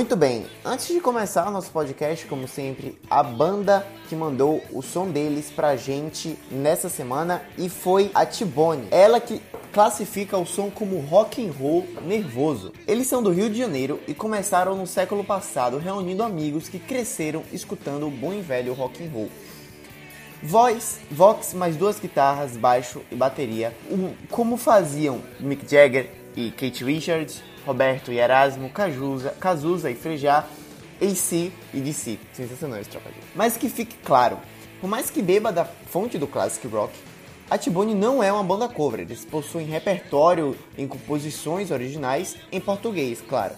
Muito bem, antes de começar o nosso podcast, como sempre, a banda que mandou o som deles pra gente nessa semana e foi a Tibone. Ela que classifica o som como rock and roll nervoso. Eles são do Rio de Janeiro e começaram no século passado reunindo amigos que cresceram escutando o bom e velho rock and roll. Voz, Vox mais duas guitarras, baixo e bateria, como faziam Mick Jagger e Kate Richards, Roberto e Erasmo, Cazuza, Cazuza e Frejá, AC e DC. Sensacional esse trocadilho. Mas que fique claro, por mais que beba da fonte do classic rock, a Tibone não é uma banda cover, eles possuem repertório em composições originais em português, claro.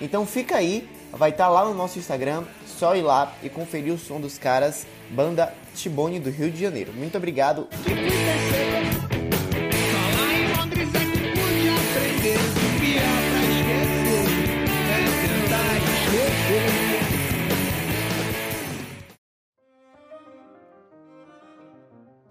Então fica aí, vai estar tá lá no nosso Instagram, só ir lá e conferir o som dos caras, banda Tibone do Rio de Janeiro. Muito obrigado.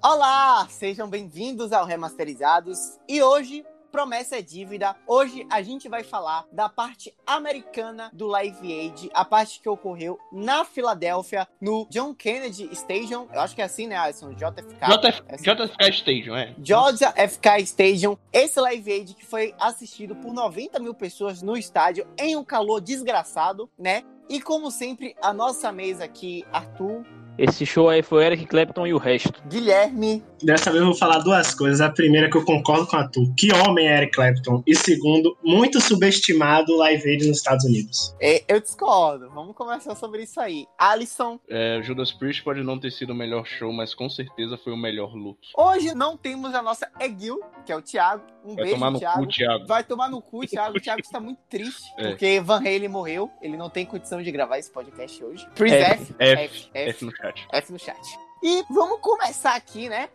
Olá, sejam bem-vindos ao Remasterizados e hoje promessa é dívida. Hoje a gente vai falar da parte americana do Live Aid, a parte que ocorreu na Filadélfia, no John Kennedy Stadium. Eu acho que é assim, né, Alisson? JFK. JF, é assim. JFK Stadium, é. Georgia FK Stadium. Esse Live Aid que foi assistido por 90 mil pessoas no estádio em um calor desgraçado, né? E como sempre, a nossa mesa aqui, Arthur, esse show aí foi Eric Clapton e o resto. Guilherme. Dessa vez eu vou falar duas coisas. A primeira é que eu concordo com a Tu. Que homem é Eric Clapton. E segundo, muito subestimado Live Aid nos Estados Unidos. É, eu discordo. Vamos conversar sobre isso aí. Alisson. É, Judas Priest pode não ter sido o melhor show, mas com certeza foi o melhor look. Hoje não temos a nossa Egil, que é o Thiago. Um Vai beijo, tomar no Thiago. cu, Thiago. Vai tomar no cu, Thiago. O Thiago está muito triste, É. porque Van Halen morreu. Ele não tem condição de gravar esse podcast hoje. Chris F. F, F. F no chat. F no chat. E vamos começar aqui, né?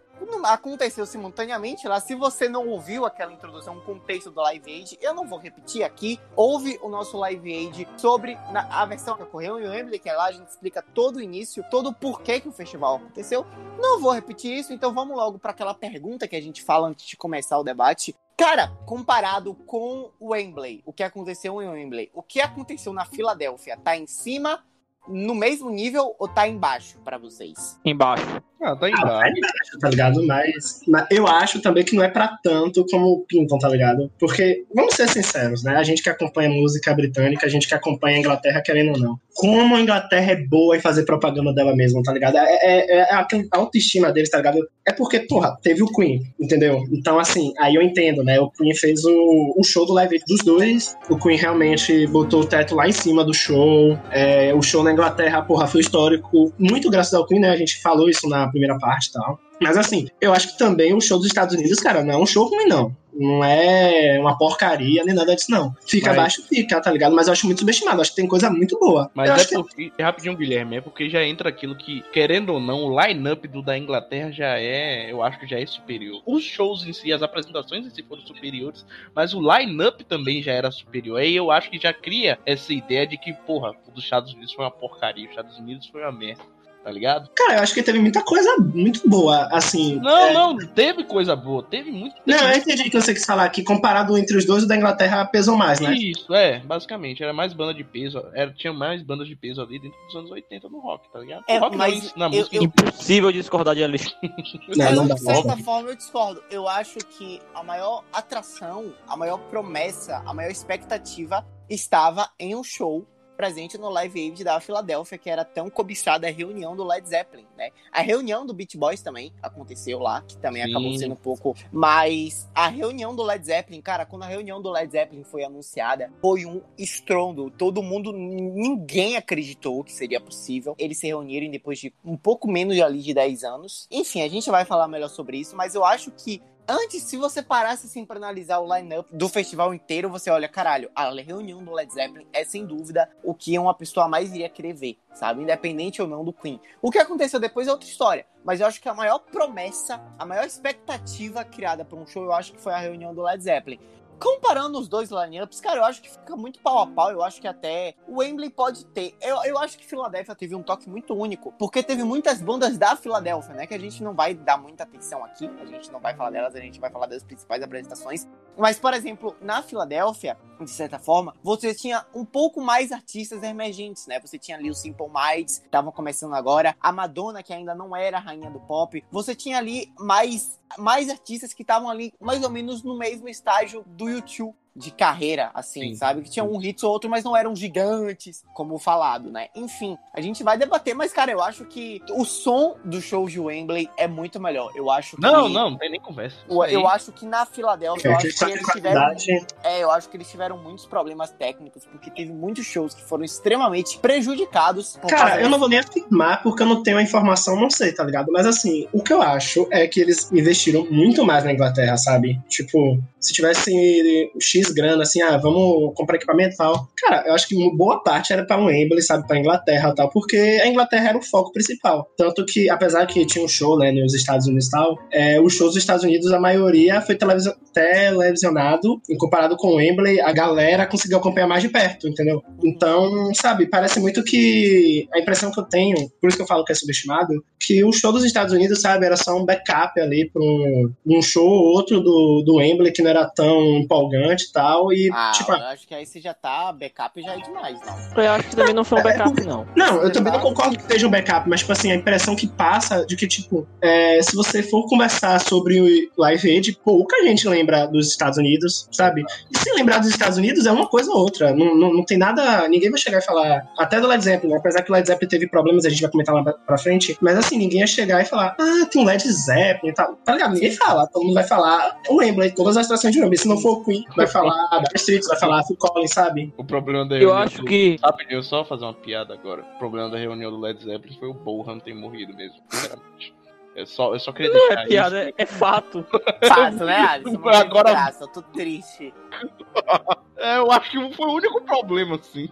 Aconteceu simultaneamente lá. Se você não ouviu aquela introdução, o contexto do Live Aid, eu não vou repetir aqui. Houve o nosso Live Aid sobre a versão que ocorreu em Wembley, que é lá a gente explica todo o início, todo o porquê que o festival aconteceu. Não vou repetir isso, então vamos logo para aquela pergunta que a gente fala antes de começar o debate. Cara, comparado com o Wembley, o que aconteceu em Wembley, o que aconteceu na Filadélfia, tá em cima, no mesmo nível ou tá embaixo para vocês? Embaixo. Ah, tá Ah, embaixo. vai embaixo, tá ligado? Mas, mas eu acho também que não é pra tanto como pintam, tá ligado? Porque, vamos ser sinceros, né? A gente que acompanha música britânica, a gente que acompanha a Inglaterra, querendo ou não. Como a Inglaterra é boa em fazer propaganda dela mesma, tá ligado? É, é, é a a autoestima deles, tá ligado? É porque, porra, teve o Queen, entendeu? Então, assim, aí eu entendo, né? O Queen fez o, o show do Live dos dois. O Queen realmente botou o teto lá em cima do show. É, o show na Inglaterra, porra, foi histórico. Muito graças ao Queen, né? A gente falou isso na primeira parte e tal. Mas assim, eu acho que também o show dos Estados Unidos, cara, não é um show ruim, não. Não é uma porcaria nem nada disso, não. Fica Mas- abaixo, fica, tá ligado? Mas eu acho muito subestimado. Acho que tem coisa muito boa. Mas eu é acho que porque, rapidinho, Guilherme, é porque já entra aquilo que, querendo ou não, o line-up do da Inglaterra já é, eu acho que já é superior. Os shows em si, as apresentações em si foram superiores, mas o line-up também já era superior. Aí eu acho que já cria essa ideia de que, porra, o dos Estados Unidos foi uma porcaria, os Estados Unidos foi uma merda, tá ligado? Cara, eu acho que teve muita coisa muito boa, assim. Não, é- não, teve coisa boa, teve muito. teve Não, eu entendi que você quis falar que comparado entre os dois, o da Inglaterra pesou mais, né? Isso, é, basicamente. Era mais banda de peso. Era, tinha mais bandas de peso ali dentro dos anos 80 no rock, tá ligado? É, rock mas não, na eu- música. eu- Impossível discordar de Alisson. Não, não dá de certa forma, eu discordo. Eu acho que a maior atração, a maior promessa, a maior expectativa estava em um show presente no Live Aid da Filadélfia, que era tão cobiçada a reunião do Led Zeppelin, né? A reunião do Beach Boys também aconteceu lá, que também Sim. acabou sendo um pouco... Mas a reunião do Led Zeppelin, cara, quando a reunião do Led Zeppelin foi anunciada, foi um estrondo. Todo mundo, ninguém acreditou que seria possível eles se reunirem depois de um pouco menos de ali de 10 anos. Enfim, a gente vai falar melhor sobre isso, mas eu acho que Antes, se você parasse assim pra analisar o line-up do festival inteiro, você olha, caralho, a reunião do Led Zeppelin é sem dúvida o que uma pessoa mais iria querer ver, sabe? Independente ou não do Queen. O que aconteceu depois é outra história. Mas eu acho que a maior promessa, a maior expectativa criada pra um show, eu acho que foi a reunião do Led Zeppelin. Comparando os dois lineups, cara, eu acho que fica muito pau a pau. Eu acho que até o Wembley pode ter. Eu, eu acho que Filadélfia teve um toque muito único, porque teve muitas bandas da Filadélfia, né? Que a gente não vai dar muita atenção aqui, a gente não vai falar delas, a gente vai falar das principais apresentações. Mas, por exemplo, na Filadélfia, de certa forma, você tinha um pouco mais artistas emergentes, né? Você tinha ali o Simple Minds, que estavam começando agora, a Madonna, que ainda não era a rainha do pop. Você tinha ali mais, mais artistas que estavam ali mais ou menos no mesmo estágio do YouTube de carreira, assim, Sim. sabe? Que tinha um hit ou outro, mas não eram gigantes, como falado, né? Enfim, a gente vai debater, mas, cara, eu acho que o som do show de Wembley é muito melhor. Eu acho que. Não, não, não tem nem conversa. Eu, eu acho que na Filadélfia, eu É, acho que eles tiveram. É, eu acho que eles tiveram muitos problemas técnicos, porque teve muitos shows que foram extremamente prejudicados. por Cara, eu não vou nem afirmar porque eu não tenho a informação, não sei, tá ligado? Mas assim, o que eu acho é que eles investiram muito mais na Inglaterra, sabe? Tipo, se tivesse X grana, assim, ah, vamos comprar equipamento e tal. Cara, eu acho que boa parte era pra um Wembley, sabe? Pra Inglaterra e tal, porque a Inglaterra era o foco principal. Tanto que, apesar que tinha um show, né, nos Estados Unidos e tal, é, os shows dos Estados Unidos, a maioria foi televisio- televisionado, em comparado com o Wembley, a galera conseguiu acompanhar mais de perto, entendeu? Então, sabe, parece muito que a impressão que eu tenho, por isso que eu falo que é subestimado, que o show dos Estados Unidos, sabe, era só um backup ali pra um, um show ou outro do, do Wembley que não era tão empolgante e tal, e Ah, tipo, eu acho que aí você já tá. Backup já é demais, não. Eu acho que também não foi um backup, não. Não, eu também não concordo que seja um backup, mas, tipo assim, a impressão que passa de que, tipo, é, se você for conversar sobre o Live Aid, pouca gente lembra dos Estados Unidos, sabe? E se lembrar dos Estados Unidos é uma coisa ou outra. Não, não, não tem nada. Ninguém vai chegar e falar. Até do Led Zeppelin, né? apesar que o Led Zeppelin teve problemas, a gente vai comentar lá pra- frente. Mas assim, ninguém ia chegar e falar, ah, tem um Led Zeppelin e tal. Tá ligado? Ninguém fala. Todo mundo vai falar o Wembley, todas as atrações de Wembley. Se não for o Queen, vai falar Dire Straits, vai falar Phil Collins, sabe? O problema da Eu reunião acho do- que- Rapidinho, só fazer uma piada agora. O problema da reunião do Led Zeppelin foi o Bohan ter morrido mesmo, sinceramente. Eu só, eu só queria Não deixar é piada, isso. é, é fato. Fácil, né, Alisson? Agora- graça, eu tô triste. É, eu acho que foi o único problema, assim.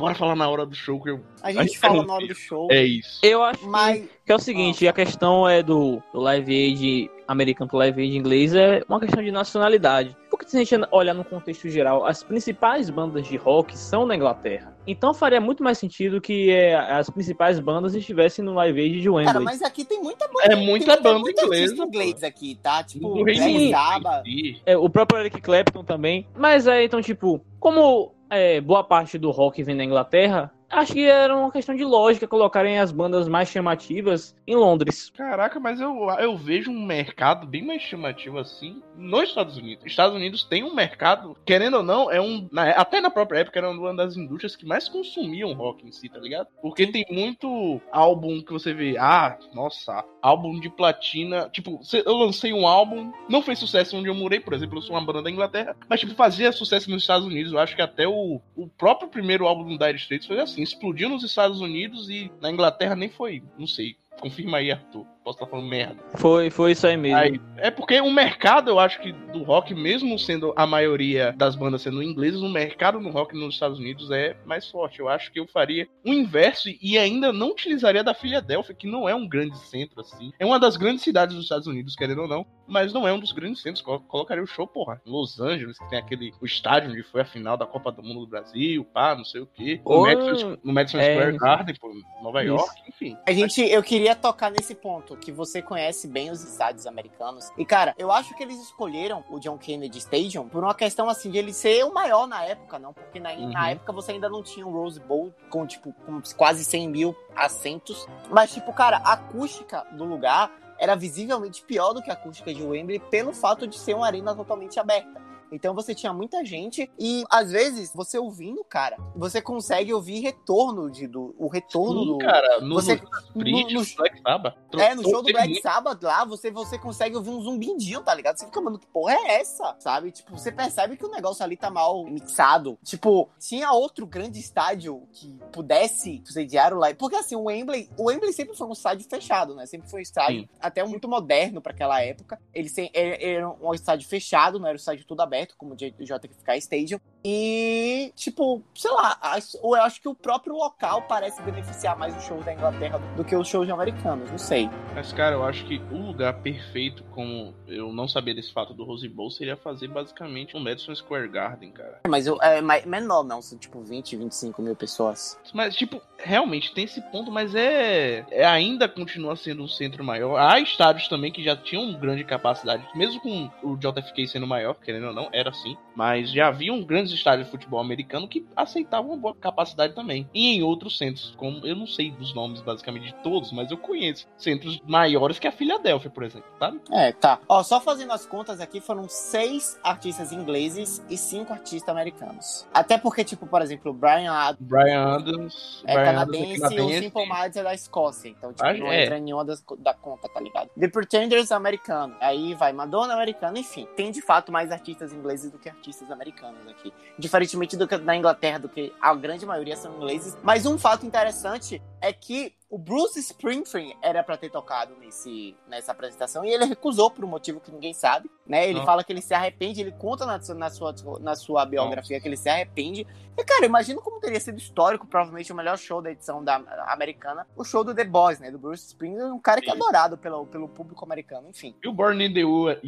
Bora falar na hora do show que eu. A gente Ai, fala eu na hora do show, É isso. Eu acho que, mas que é o seguinte, a questão é do, do Live Aid americano pro Live Aid inglês é uma questão de nacionalidade. Porque se a gente olhar no contexto geral, as principais bandas de rock são na Inglaterra. Então faria muito mais sentido que é, as principais bandas estivessem no Live Aid de Wembley. Cara, mas aqui tem muita banda. É tem muita banda muita artista inglesa, inglês aqui, tá? Tipo, Black si. É, o próprio Eric Clapton também. Mas é, então, tipo, como é, boa parte do rock vem da Inglaterra, acho que era uma questão de lógica colocarem as bandas mais chamativas em Londres. Caraca, mas eu, eu vejo um mercado bem mais chamativo assim nos Estados Unidos. Os Estados Unidos tem um mercado, querendo ou não, é um. na- até na própria época era uma das indústrias que mais consumiam rock em si, tá ligado? Porque tem muito álbum que você vê, ah, nossa, álbum de platina. Tipo, eu lancei um álbum, não fez sucesso onde eu morei, por exemplo, eu sou uma banda da Inglaterra, mas tipo, fazia sucesso nos Estados Unidos. Eu acho que até o, o próprio primeiro álbum do Dire Straits foi assim, explodiu nos Estados Unidos e na Inglaterra nem foi, não sei. Confirma aí, Arthur. Posso estar falando merda. Foi, foi isso aí mesmo. Aí, é porque o mercado, eu acho que do rock, mesmo sendo a maioria das bandas sendo inglesas, o mercado no rock nos Estados Unidos é mais forte. Eu acho que eu faria o inverso e ainda não utilizaria da Filadélfia, que não é um grande centro assim. É uma das grandes cidades dos Estados Unidos, querendo ou não, mas não é um dos grandes centros. Colo- Colocaria o show, porra, em Los Angeles, que tem aquele o estádio onde foi a final da Copa do Mundo do Brasil, pá, não sei o quê. No Ou- Madison, no Madison é, Square. Garden, pô, Nova Isso. York, enfim. A gente, eu queria tocar nesse ponto, que você conhece bem os estádios americanos. E, cara, eu acho que eles escolheram o John Kennedy Stadium por uma questão, assim, de ele ser o maior na época, não? Porque na, Uhum. na época você ainda não tinha o Rose Bowl com, tipo, com quase 100 mil assentos. Mas, tipo, cara, a acústica do lugar era visivelmente pior do que a acústica de Wembley pelo fato de ser uma arena totalmente aberta. Então você tinha muita gente e às vezes você ouvindo, cara, você consegue ouvir retorno de do o retorno Sim, do cara, no, você- no, no- no- Black Sabbath. é, no show do Black Sabbath lá, você, você consegue ouvir um zumbindinho, tá ligado? Você fica, mano, que porra é essa? Sabe? Tipo, você percebe que o negócio ali tá mal mixado. Tipo, tinha outro grande estádio que pudesse sediar o live. Porque assim, o Wembley, o Wembley sempre foi um estádio fechado, né? Sempre foi um estádio Sim. até muito moderno pra aquela época. Ele se- era era um estádio fechado, não era um estádio tudo aberto, como o JFK Stadium. E, tipo, sei lá, eu acho que o próprio local parece beneficiar mais os shows da Inglaterra do que os shows americanos, não sei. Mas, cara, eu acho que o lugar perfeito, como eu não sabia desse fato do Rose Bowl, seria fazer basicamente um Madison Square Garden, cara. Mas eu, é mais- menor, não, são tipo 20, 25 mil pessoas. Mas, tipo, realmente tem esse ponto, mas é, é ainda continua sendo um centro maior. Há estádios também que já tinham grande capacidade, mesmo com o JFK sendo maior, querendo ou não, era assim. Mas já haviam grandes estádios de futebol americano que aceitavam uma boa capacidade também. E em outros centros, como eu não sei dos nomes basicamente de todos, mas eu conheço centros maiores que a Filadélfia, por exemplo, sabe? É, tá. Ó, só fazendo as contas aqui, foram seis artistas ingleses e cinco artistas americanos. Até porque, tipo, por exemplo, o Brian Adams Brian Adams, é Brian Adams canadense e o Simple Minds é da Escócia. Então, tipo, Ah, não é. entra em nenhuma das, da conta, tá ligado? The Pretenders americano. Aí vai Madonna americana, enfim. Tem de fato mais artistas ingleses do que artistas americanos aqui. Diferentemente do que na Inglaterra, do que a grande maioria são ingleses. Mas um fato interessante é que o Bruce Springsteen era pra ter tocado nesse, nessa apresentação e ele recusou por um motivo que ninguém sabe, né? Ele Não. fala que ele se arrepende, ele conta na, sua- na sua, na sua biografia que ele se arrepende. E, cara, imagina como teria sido histórico, provavelmente o melhor show da edição da americana, o show do The Boys, né? Do Bruce Springsteen, um cara que é adorado pelo, pelo público americano, enfim. E o Born in the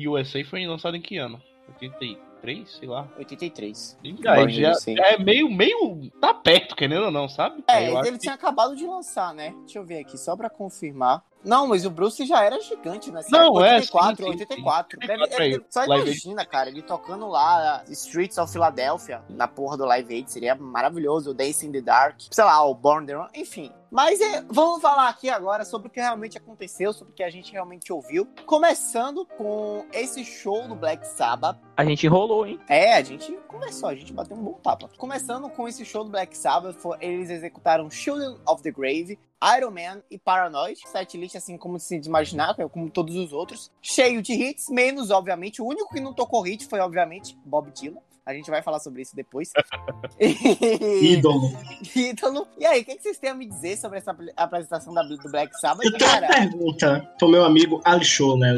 USA foi lançado em que ano? 83, sei lá. 83. E aí já, já é meio, meio. tá perto, querendo ou não, sabe? É, eu acho ele que- tinha acabado de lançar, né? Deixa eu ver aqui, só pra confirmar. Não, mas o Bruce já era gigante nessa Não, época. é, 84, sim, sim, 84. sim. Deve- 84 ele- só imagina, cara, ele tocando lá Streets of Philadelphia, na porra do Live Aid, seria maravilhoso. O Dancing in the Dark, sei lá, o Born the Run, enfim. Mas é, vamos falar aqui agora sobre o que realmente aconteceu, sobre o que a gente realmente ouviu. Começando com esse show do Black Sabbath, A gente enrolou, hein? é, a gente conversou, a gente bateu um bom papo. Começando com esse show do Black Sabbath, foi- eles executaram Children of the Grave, Iron Man e Paranoid. Setlist, assim como se imaginar, como todos os outros. Cheio de hits, menos, obviamente. O único que não tocou hit foi, obviamente, Bob Dylan. A gente vai falar sobre isso depois. e... Ídolo. Ídolo. E aí, o que, vocês têm a me dizer sobre essa apresentação da, do Black Sabbath? Eu tenho uma Cara, pergunta pro meu amigo Ali Show, né?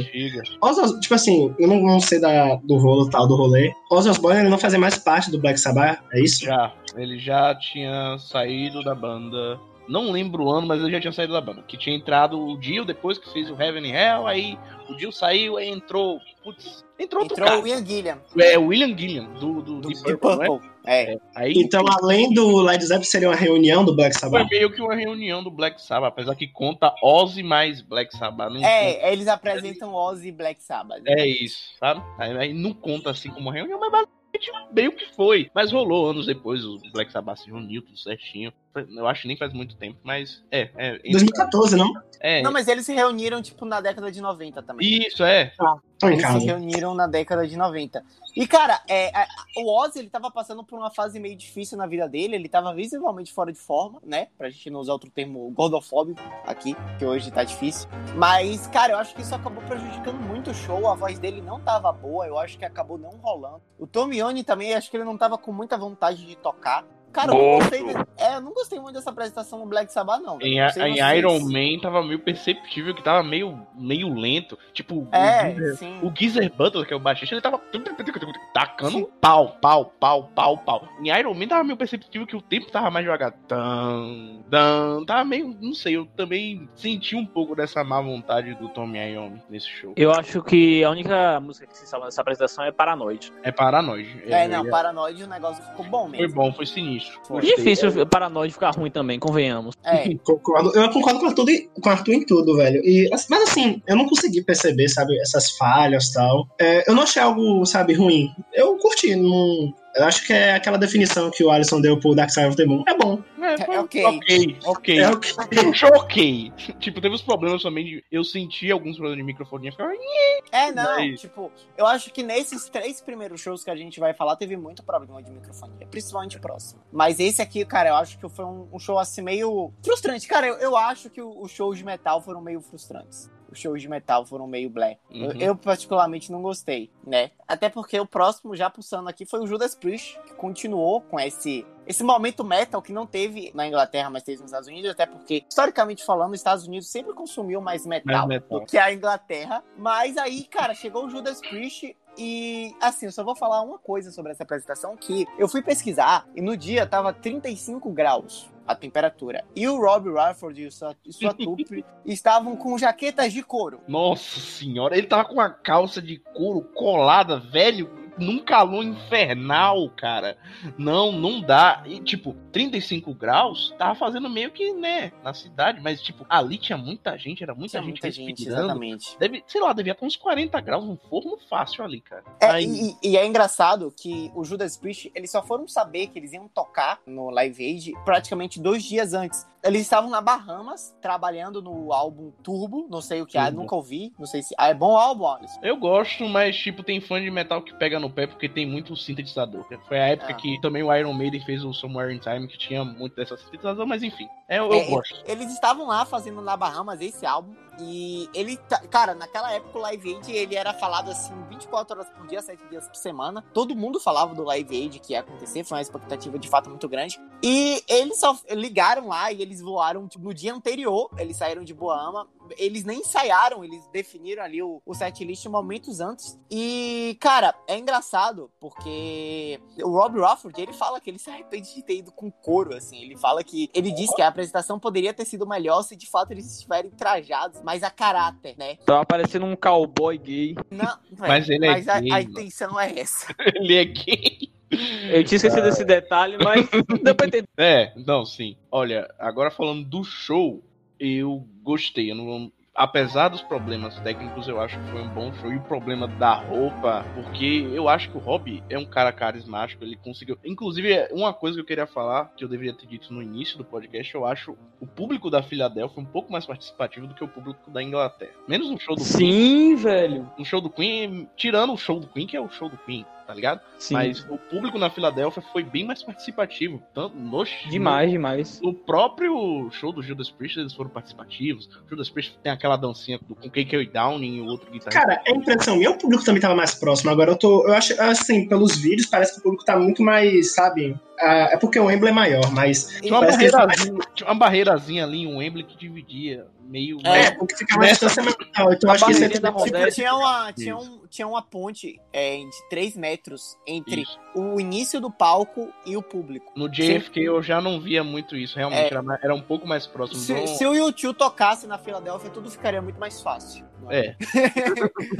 Os- tipo assim, eu não, não sei da, do rolo tal, do rolê. Ozzy Osbourne ele não fazia mais parte do Black Sabbath, é isso? Já. Ele já tinha saído da banda. Não lembro o ano, mas ele já tinha saído da banda. Que tinha entrado o Dio depois que fez o Heaven and Hell. Aí o Dio saiu, aí entrou. Putz, entrou outro entrou cara. o Ian Gilliam, É, o William Gilliam, do, do, do Deep Deep Purple, né? Purple. É. Aí Então, além do Led Zeppelin, seria uma reunião do Black foi Sabbath? meio que uma reunião do Black Sabbath, apesar que conta Ozzy mais Black Sabbath. Não conta- É, eles apresentam Ozzy e Black Sabbath. É isso, sabe? Aí, aí não conta assim como reunião, mas basicamente meio que foi. Mas rolou anos depois, o Black Sabbath se reuniu tudo certinho. Eu acho que nem faz muito tempo, mas é. É, 2014, não? é, Não, mas eles se reuniram, tipo, na década de 90 também. Isso, é. Em Eles se reuniram na década de 90. E, cara, é, a- o Ozzy, ele tava passando por uma fase meio difícil na vida dele. Ele tava visivelmente fora de forma, né? Pra gente não usar outro termo gordofóbico aqui, que hoje tá difícil. Mas, cara, eu acho que isso acabou prejudicando muito o show. A voz dele não tava boa. Eu acho que acabou não rolando. O Tommy Iommi também, acho que ele não tava com muita vontade de tocar. Cara, eu não gostei, de- é, eu não gostei muito dessa apresentação no Black Sabbath, não. Em, Não sei em vocês. Iron Man tava meio perceptível que tava meio, meio lento. Tipo, o É, Geezer- sim. o Geezer Butler, que é o baixista, ele tava tacando pau, pau, pau, pau, pau. Em Iron Man tava meio perceptível que o tempo tava mais devagar. Tan, tan, tava meio, não sei, eu também senti um pouco dessa má vontade do Tommy Iommi nesse show. Eu acho que a única música que se salva nessa apresentação é Paranoide. É paranoide. É, não, Paranoide o negócio ficou bom Foi mesmo. bom, foi sinistro. Foi. Gostei. Difícil Paranoide ficar ruim também, convenhamos. É, Concordo. Eu concordo com o Arthur, em- com o Arthur em tudo, velho. E, mas assim, eu não consegui perceber, sabe, essas falhas e tal. É, eu não achei algo, sabe, ruim. Eu curti. Não... Eu acho que é aquela definição que o Alisson deu pro Dark Side of the Moon. É bom. É, É ok. ok, ok. É um ok. Tipo, teve os problemas também de. Eu senti alguns problemas de microfone. Ficava, É, não, Mas- tipo, eu acho que nesses três primeiros shows que a gente vai falar, teve muito problema de microfonia, principalmente próximo. Mas esse aqui, cara, eu acho que foi um, um show assim meio frustrante. Cara, eu, eu acho que os shows de metal foram meio frustrantes. Os shows de metal foram meio blé. Eu- Uhum. Eu, particularmente, não gostei, né? Até porque o próximo, já pulsando aqui, foi o Judas Priest, que continuou com esse, esse momento metal que não teve na Inglaterra, mas teve nos Estados Unidos, até porque, historicamente falando, os Estados Unidos sempre consumiu mais metal, Mais metal. do que a Inglaterra. Mas aí, cara, chegou o Judas Priest E assim, eu só vou falar uma coisa sobre essa apresentação que eu fui pesquisar e no dia tava 35 graus a temperatura. E o Rob Radford e, sua, e sua trupe estavam com jaquetas de couro. Nossa senhora, ele tava com uma calça de couro colada, velho num calor infernal, cara. Não, não dá. E, tipo, 35 graus tava fazendo meio que, né, na cidade, mas, tipo, ali tinha muita gente, era muita Tinha gente muita gente, respirando. exatamente. Deve, sei lá, devia estar uns 40 graus, um forno fácil ali, cara. É, Aí- e, e é engraçado que o Judas Priest, eles só foram saber que eles iam tocar no Live Aid praticamente dois dias antes. Eles estavam na Bahamas, trabalhando no álbum Turbo, não sei o que é, nunca ouvi, não sei se... Ah, é bom o álbum, Alisson? Eu gosto, mas, tipo, tem fã de metal que pega no pé porque tem muito sintetizador. Foi a época Ah. que também o Iron Maiden fez o Somewhere in Time, que tinha muito dessa sintetizador, mas enfim. É, eu, eu É, gosto. Eles estavam lá fazendo na Bahamas esse álbum. E ele, tá- cara, naquela época o Live Aid ele era falado assim 24 horas por dia, 7 dias por semana. Todo mundo falava do Live Aid que ia acontecer, foi uma expectativa de fato muito grande. E eles só ligaram lá e eles voaram tipo, no dia anterior, eles saíram de Boama. Eles nem ensaiaram, eles definiram ali o, o setlist momentos antes. E, cara, é engraçado porque o Rob Rofford, ele fala que ele se arrepende de ter ido com couro, assim. Ele fala que ele diz que a apresentação poderia ter sido melhor se de fato eles estiverem trajados, mais a caráter, né? Tava parecendo um cowboy gay. Não, Mas ele é mas a, gay, a mano. intenção é essa. Ele é gay. Eu tinha esquecido desse detalhe, mas deu pra entender. É, não, sim. Olha, agora falando do show, eu gostei. Eu não, apesar dos problemas técnicos, eu acho que foi um bom show. E o problema da roupa, porque eu acho que o Rob é um cara carismático, ele conseguiu. Inclusive, uma coisa que eu queria falar, que eu deveria ter dito no início do podcast, eu acho o público da Filadélfia um pouco mais participativo do que o público da Inglaterra. Menos no show do Queen. Sim, velho. No show do Queen, tirando o show do Queen, que é o show do Queen, tá ligado? Sim. Mas o público na Filadélfia foi bem mais participativo. Tanto no, Demais, demais. no próprio show do Judas Priest, eles foram participativos. O Judas Priest tem aquela dancinha do, com KK Downing e o outro guitarrista. Cara, é impressão minha, o público também tava mais próximo. Agora eu tô. Eu acho, assim, pelos vídeos, parece que o público tá muito mais, sabe? Ah, é porque o Wembley é maior, mas. tinha, uma parece que barreirazinha, tinha uma barreirazinha ali, um Wembley que dividia meio. É, É, porque fica Nessa- distância mental. Então acho que isso é da. Tipo, tinha uma, tinha, um, tinha uma ponte é, de 3 metros entre Isso. o início do palco e o público. No JFK eu já não via muito isso, realmente É. era, mais- era um pouco mais próximo. Se, do- se o YouTube tocasse na Filadélfia, tudo ficaria muito mais fácil. É,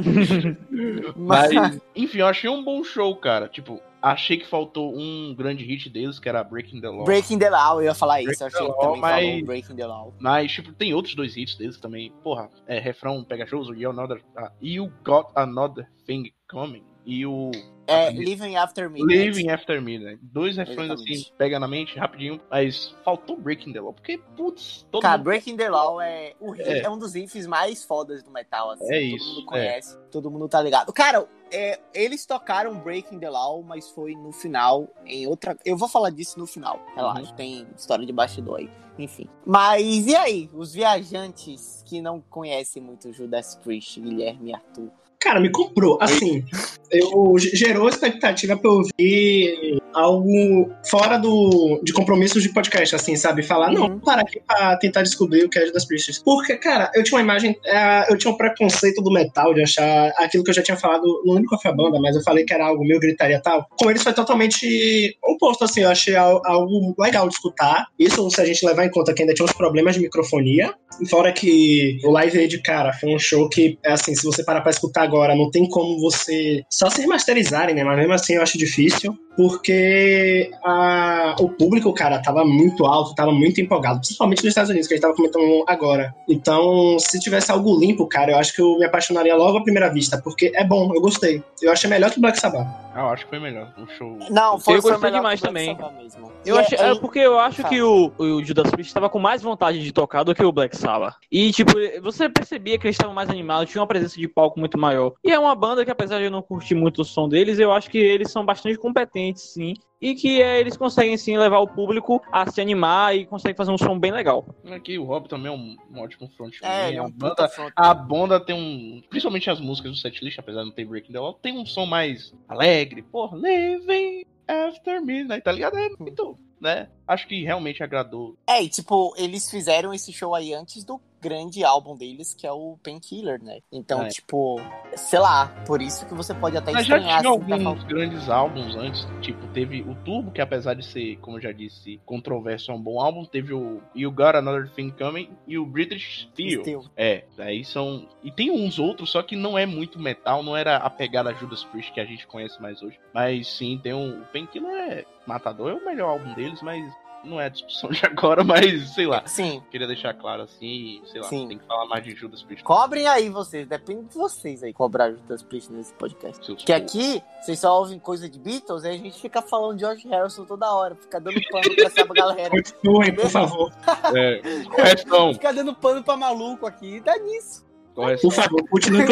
Mas, mas enfim, eu achei um bom show, cara. Tipo, achei que faltou um grande hit deles, que era Breaking the Law. Breaking the Law, eu ia falar isso. Breaking Eu achei the que Law, também mas- falou Breaking the Law. Mas, tipo, tem outros dois hits deles também. Porra, é refrão pegajoso, You, another, ah, you Got Another Thing Coming. E o É. Living After Midnight. Living After Midnight. Dois refrões Exatamente. assim, pega na mente, rapidinho. Mas faltou Breaking the Law, porque, putz, todo Cara, mundo... Breaking the Law é, o riff- É. é. um dos riffs mais fodas do metal, assim. É todo isso, mundo conhece, todo mundo tá ligado. Cara, é, eles tocaram Breaking the Law, mas foi no final, em outra... Eu vou falar disso no final, relaxa, Uhum. tem história de bastidor aí, enfim. Mas e aí, os viajantes que não conhecem muito Judas Priest, Guilherme e Arthur? Cara, me comprou. Assim, eu gerou expectativa pra eu ver algo fora do, de compromissos de podcast, assim, sabe? Falar, não, Uhum. vou parar aqui pra tentar descobrir o que é das Priestess. Porque, cara, eu tinha uma imagem, é, eu tinha um preconceito do metal, de achar aquilo que eu já tinha falado no único foi a banda, mas eu falei que era algo meio gritaria e tal. Com eles foi totalmente oposto, assim, eu achei al- algo legal de escutar. Isso se a gente levar em conta que ainda tinha uns problemas de microfonia. Fora que o Live Aid, cara, foi um show que, assim, se você parar pra escutar agora, não tem como você. Só se remasterizarem, né? Mas mesmo assim eu acho difícil. Porque a- o público, cara, tava muito alto, tava muito empolgado. Principalmente nos Estados Unidos, que a gente tava comentando agora. Então, se tivesse algo limpo, cara, eu acho que eu me apaixonaria logo à primeira vista. Porque é bom, eu gostei. Eu achei melhor que o Black Sabbath. Ah, eu acho que foi melhor. O show. Não, foi, Eu foi gostei melhor demais que o Black também. Sabbath Mesmo. Eu acho, é- é porque eu acho que o, o Judas Priest estava com mais vontade de tocar do que o Black Sabbath. E, tipo, você percebia que eles estavam mais animados, tinha uma presença de palco muito maior. E é uma banda que, apesar de eu não curtir muito o som deles, eu acho que eles são bastante competentes, sim. E que é, eles conseguem, sim, levar o público a se animar e conseguem fazer um som bem legal. Aqui o Rob também é um, um ótimo frontman. É, é a um banda puta front. A banda tem um. Principalmente as músicas do setlist, apesar de não ter Breaking the Law, tem um som mais alegre. Porra, Living After Midnight, tá ligado? É muito. Né? Acho que realmente agradou. É, e tipo, eles fizeram esse show aí antes do grande álbum deles, que é o Painkiller, né? Então, É. tipo, sei lá, por isso que você pode até Mas já estranhar tinha assim, tá alguns falando- grandes álbuns antes, tipo, teve o Turbo, que apesar de ser, como eu já disse, controverso, é um bom álbum, teve o You Got Another Thing Coming e o British Steel. Steel. É, daí são. E tem uns outros, só que não é muito metal, não era a pegada Judas Priest que a gente conhece mais hoje. Mas sim, tem um. O Painkiller é. Matador é o melhor álbum deles, mas não é a discussão de agora, mas sei lá. Sim, Queria deixar claro assim, sei lá, Sim. tem que falar mais de Judas Priest. cobrem aí vocês, depende de vocês aí cobrar Judas Priest nesse podcast. Seus Que aqui, vocês só ouvem coisa de Beatles, aí a gente fica falando de George Harrison toda hora, fica dando pano pra essa galera. Continuem, por favor. É, correção, Fica dando pano pra maluco aqui, dá nisso. Correção. Por favor, continue.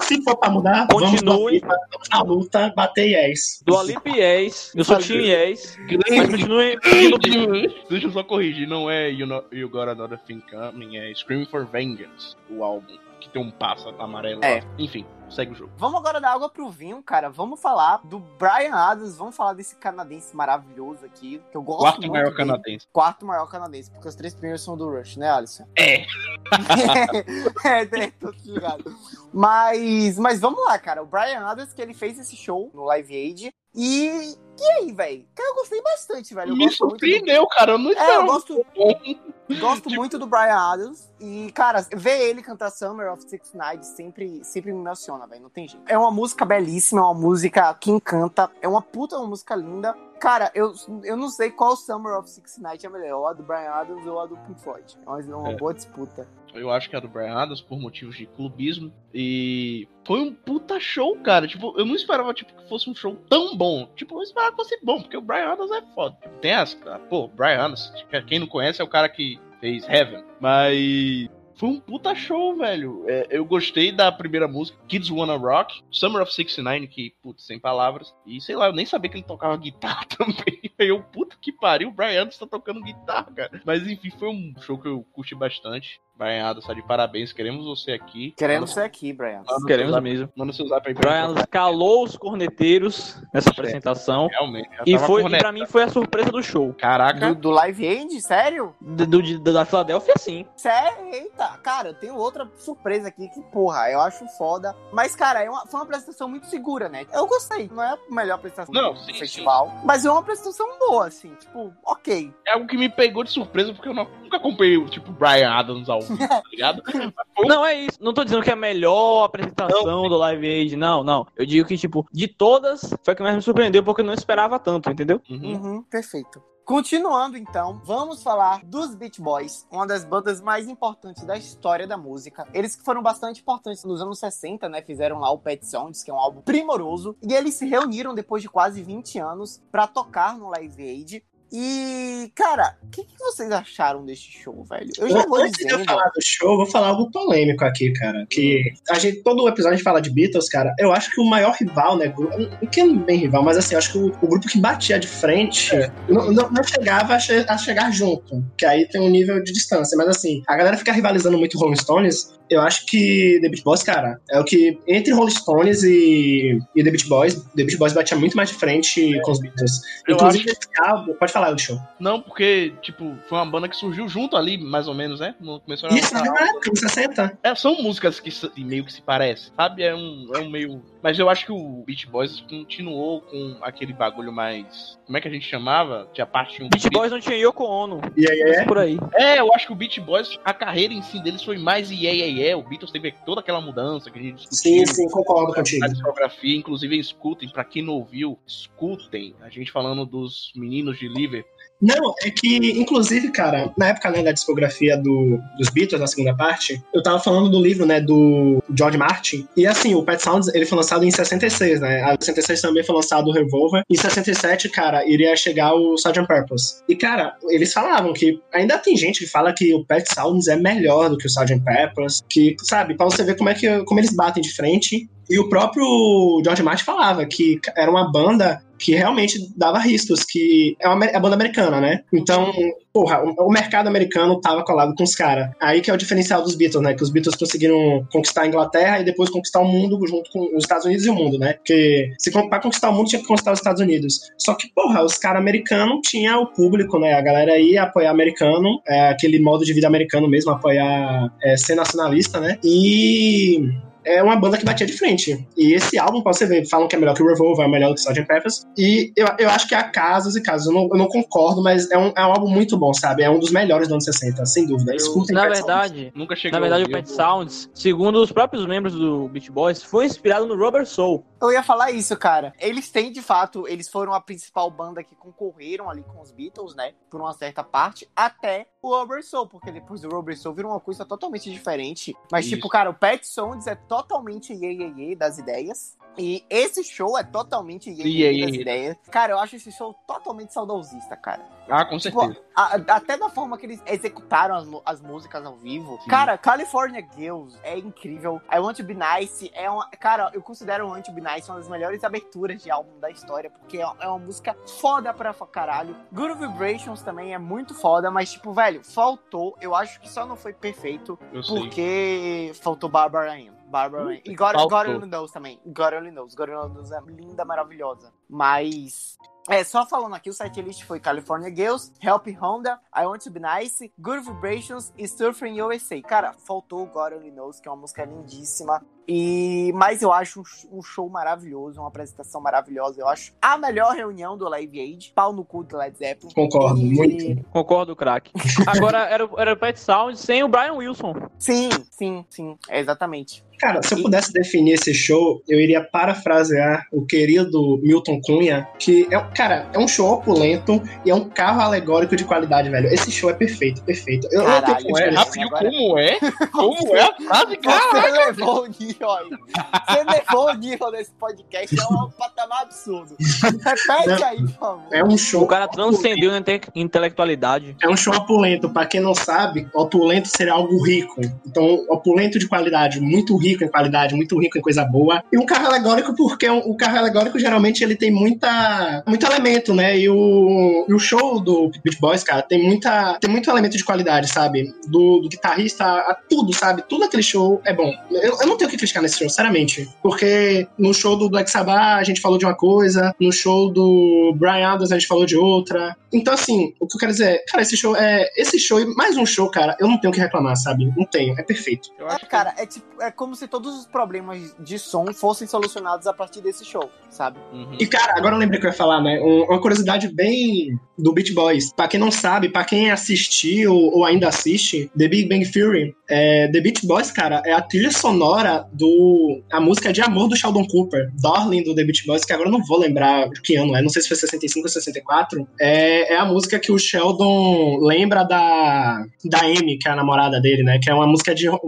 Se for pra mudar, Continue. vamos na luta, bater yes. Do Alip Yes, eu sou time Yes, mas continue Deixa eu só corrigir, não é you, Know, you Got Another Thing Coming, é Scream for Vengeance, o álbum, que tem um pássaro amarelo É. lá. Enfim, segue o jogo. Vamos agora dar água pro vinho, cara. Vamos falar do Brian Adams, vamos falar desse canadense maravilhoso aqui, que eu gosto Quarto muito maior dele. canadense. Quarto maior canadense, porque os três primeiros são do Rush, né, Alisson? É. é, é, tô ligado. Mas, mas vamos lá, cara. O Brian Adams, que ele fez esse show no Live Aid. E. E aí, velho? Cara, eu gostei bastante, velho. Me muito do- surpreendeu, cara, eu não É, eu gosto, gosto Tipo- muito do Brian Adams. E, cara, ver ele cantar Summer of Six Nights sempre, sempre me emociona, velho. Não tem jeito. É uma música belíssima, é uma música que encanta. É uma puta uma música linda. Cara, eu, eu não sei qual Summer of Six Nights é melhor, ou a do Brian Adams ou a do Pink Floyd. Mas é uma É. boa disputa. Eu acho que é a do Brian Adams por motivos de clubismo. E foi um puta show, cara. Tipo, eu não esperava tipo, que fosse um show tão bom. Tipo, eu esperava que fosse bom, porque o Brian Adams é foda. Tem as. Pô, Brian Adams, quem não conhece é o cara que fez Heaven. Mas. Foi um puta show, velho. É, eu gostei da primeira música, Kids Wanna Rock, Summer of 69, que, putz, sem palavras. E sei lá, eu nem sabia que ele tocava guitarra também. Eu, puta que pariu, o Brian Adams tá tocando guitarra, cara. Mas enfim, foi um show que eu curti bastante. Brian Adams, tá de parabéns, queremos você aqui. Queremos ser aqui, Brian. manda Queremos zap- mesmo. Manda seu zap aí pra Brian mim. calou os corneteiros nessa apresentação. Realmente. E, foi, e corneta. pra mim foi a surpresa do show. Caraca, Do, do Live Aid? Sério? Do, do- de- da Filadélfia, sim. Sério? Eita, cara, eu tenho outra surpresa aqui que, porra, eu acho foda. Mas, cara, é uma- foi uma apresentação muito segura, né? Eu gostei. Não é a melhor apresentação Não, do sim, festival, mas é uma apresentação boa, assim. Tipo, ok. é algo que me pegou de surpresa, porque eu não- nunca acompanhei o tipo Brian Adams ao tá ligado? Não é isso. Não tô dizendo que é a melhor apresentação do Live Aid. Não, não. Eu digo que, tipo, de todas, foi a que mais me surpreendeu porque eu não esperava tanto, entendeu? Uhum. Uhum, perfeito. Continuando, então, vamos falar dos Beach Boys, uma das bandas mais importantes da história da música. Eles que foram bastante importantes nos anos 60, né? Fizeram lá o Pet Sounds, que é um álbum primoroso. E eles se reuniram depois de quase 20 anos pra tocar no Live Aid. E, cara, o que, que vocês acharam deste show, velho? Eu já vou Antes de eu dizendo. falar do show, eu vou falar algo polêmico aqui, cara. Que a gente, todo episódio a gente fala de Beatles, cara. Eu acho que o maior rival, né? Não que não bem rival, mas assim, eu acho que o, o grupo que batia de frente não, não- não chegava a, che- a chegar junto. Que aí tem um nível de distância. Mas assim, a galera fica rivalizando muito Rolling Stones. Eu acho que The Beach Boys, cara, é o que entre Rolling Stones e, e The Beach Boys, The Beach Boys batia muito mais de frente com os Beatles. Eu Inclusive, esse álbum, pode falar show. Não, porque, tipo, foi uma banda que surgiu junto ali, mais ou menos, né? Começou Isso, na época, nos 60. É, são músicas que meio que se parecem, sabe? É um, é um meio. Mas eu acho que o Beach Boys continuou com aquele bagulho mais. Como é que a gente chamava? Tinha parte 1 Beach Boys não tinha Yoko Ono. E aí é. Por aí. É, eu acho que o Beach Boys, a carreira em si deles foi mais iê, iê, iê. O Beatles teve toda aquela mudança que a gente discutiu. Sim, sim, concordo contigo. A discografia, inclusive escutem, pra quem não ouviu, escutem. A gente falando dos meninos de Liverpool. Não, é que, inclusive, cara, na época né, da discografia do, dos Beatles, na segunda parte, eu tava falando do livro, né, do George Martin. E assim, o Pet Sounds, ele foi lançado em 66, né? A 66 também foi lançado o Revolver. Em 67, cara, iria chegar o Sgt. Purpose. E, cara, eles falavam que ainda tem gente que fala que o Pet Sounds é melhor do que o Sgt. Purpose. Que, sabe, pra você ver como é que como eles batem de frente. E o próprio George Martin falava que era uma banda que realmente dava riscos, que é uma é a banda americana, né? Então, porra, o, o mercado americano tava colado com os caras. Aí que é o diferencial dos Beatles, né? Que os Beatles conseguiram conquistar a Inglaterra e depois conquistar o mundo junto com os Estados Unidos e o mundo, né? Porque se pra conquistar o mundo tinha que conquistar os Estados Unidos. Só que, porra, os caras americanos tinha o público, né? A galera ia apoiar americano, é, aquele modo de vida americano mesmo, apoiar, é, ser nacionalista, né? E é uma banda que batia de frente. E esse álbum, pode você ver, falam que é melhor que o Revolver, é melhor do que Sgt. Peppers. E eu, eu acho que há casos e casos. Eu não, eu não concordo, mas é um, é um álbum muito bom, sabe? É um dos melhores dos anos 60, sem dúvida. Escutem Na Pet verdade, Sounds. Nunca cheguei na verdade o Pet Sounds, segundo os próprios membros do Beach Boys, foi inspirado no Rubber Soul. Eu ia falar isso, cara. Eles têm, de fato, eles foram a principal banda que concorreram ali com os Beatles, né? Por uma certa parte, até o Rubber Soul, porque depois do Rubber Soul virou uma coisa totalmente diferente. Mas, Isso. tipo, cara, o Pet Sounds é totalmente iê, iê das ideias. E esse show é totalmente iê, iê, das ideias. Cara, eu acho esse show totalmente saudosista, cara. Ah, com Tipo, certeza. a- a- até da forma que eles executaram as, as músicas ao vivo. Sim. Cara, California Girls é incrível. I Want to Be Nice é uma. Cara, eu considero I Want to Be Nice uma das melhores aberturas de álbum da história, porque é é uma música foda pra caralho. Good Vibrations também é muito foda, mas, tipo, velho, faltou. Eu acho que só não foi perfeito Eu sei. porque faltou Barbara Ann. Barbara Ann. E God. God Only Knows também. God Only Knows. God Only Knows é linda, maravilhosa. Mas. É, só falando aqui, o setlist foi California Girls, Help Honda, I Want to Be Nice, Good Vibrations e Surfing USA. Cara, faltou o God Only Knows, que é uma música lindíssima. E mas eu acho um sh- show maravilhoso, uma apresentação maravilhosa. Eu acho a melhor reunião do Live Aid, pau no cu do Led Zeppelin. Concordo, E- muito. Concordo, craque. Agora era, era o Pet Sounds sem o Brian Wilson. Sim, sim, sim, é exatamente. Cara, se eu pudesse definir esse show, eu iria parafrasear o querido Milton Cunha, que é, um- cara, é um show opulento e é um carro alegórico de qualidade, velho. Esse show é perfeito, perfeito. Eu, eu tenho Caralho, que Como é? Agora- como é? Como é a frase, cara? Você levou o nível aí. Você levou o nível desse podcast. É um patamar absurdo. Repete aí, por favor. É um show. O cara transcendeu na inte- intelectualidade. É um show opulento. Pra quem não sabe, opulento seria algo rico. Então, opulento de qualidade, muito rico em qualidade, muito rico em coisa boa. E um carro alegórico, porque o carro alegórico geralmente ele tem muita, muito elemento, né? E o, e o show do Beach Boys, cara, tem, muita, tem muito elemento de qualidade, sabe? Do, do guitarrista a tudo, sabe? Tudo aquele show é bom. Eu, eu não tenho o que criticar nesse show, sinceramente. Porque no show do Black Sabbath a gente falou de uma coisa, no show do Brian Adams a gente falou de outra. Então, assim, o que eu quero dizer é, cara, esse show é. Esse show e mais um show, cara, eu não tenho o que reclamar, sabe? Não tenho, é perfeito. Eu acho que cara, é, tipo, é como se todos os problemas de som fossem solucionados a partir desse show, sabe? Uhum. E, cara, agora eu lembrei que eu ia falar, né? Um- Uma curiosidade bem do Beach Boys. Pra quem não sabe, pra quem assistiu ou ainda assiste, The Big Bang Theory, é, The Beach Boys, cara, é a trilha sonora do. A música de amor do Sheldon Cooper, Darling do The Beach Boys, que agora eu não vou lembrar de que ano é, não sei se foi 65 ou 64. É, é a música que o Sheldon lembra da, da Amy, que é a namorada dele, né? Que é uma música de. um-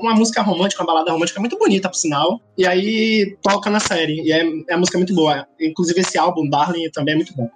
Uma música romântica, uma balada romântica muito bonita, por sinal. E aí toca na série. E é, é a música muito boa. Inclusive esse álbum, Darling, também é muito bom.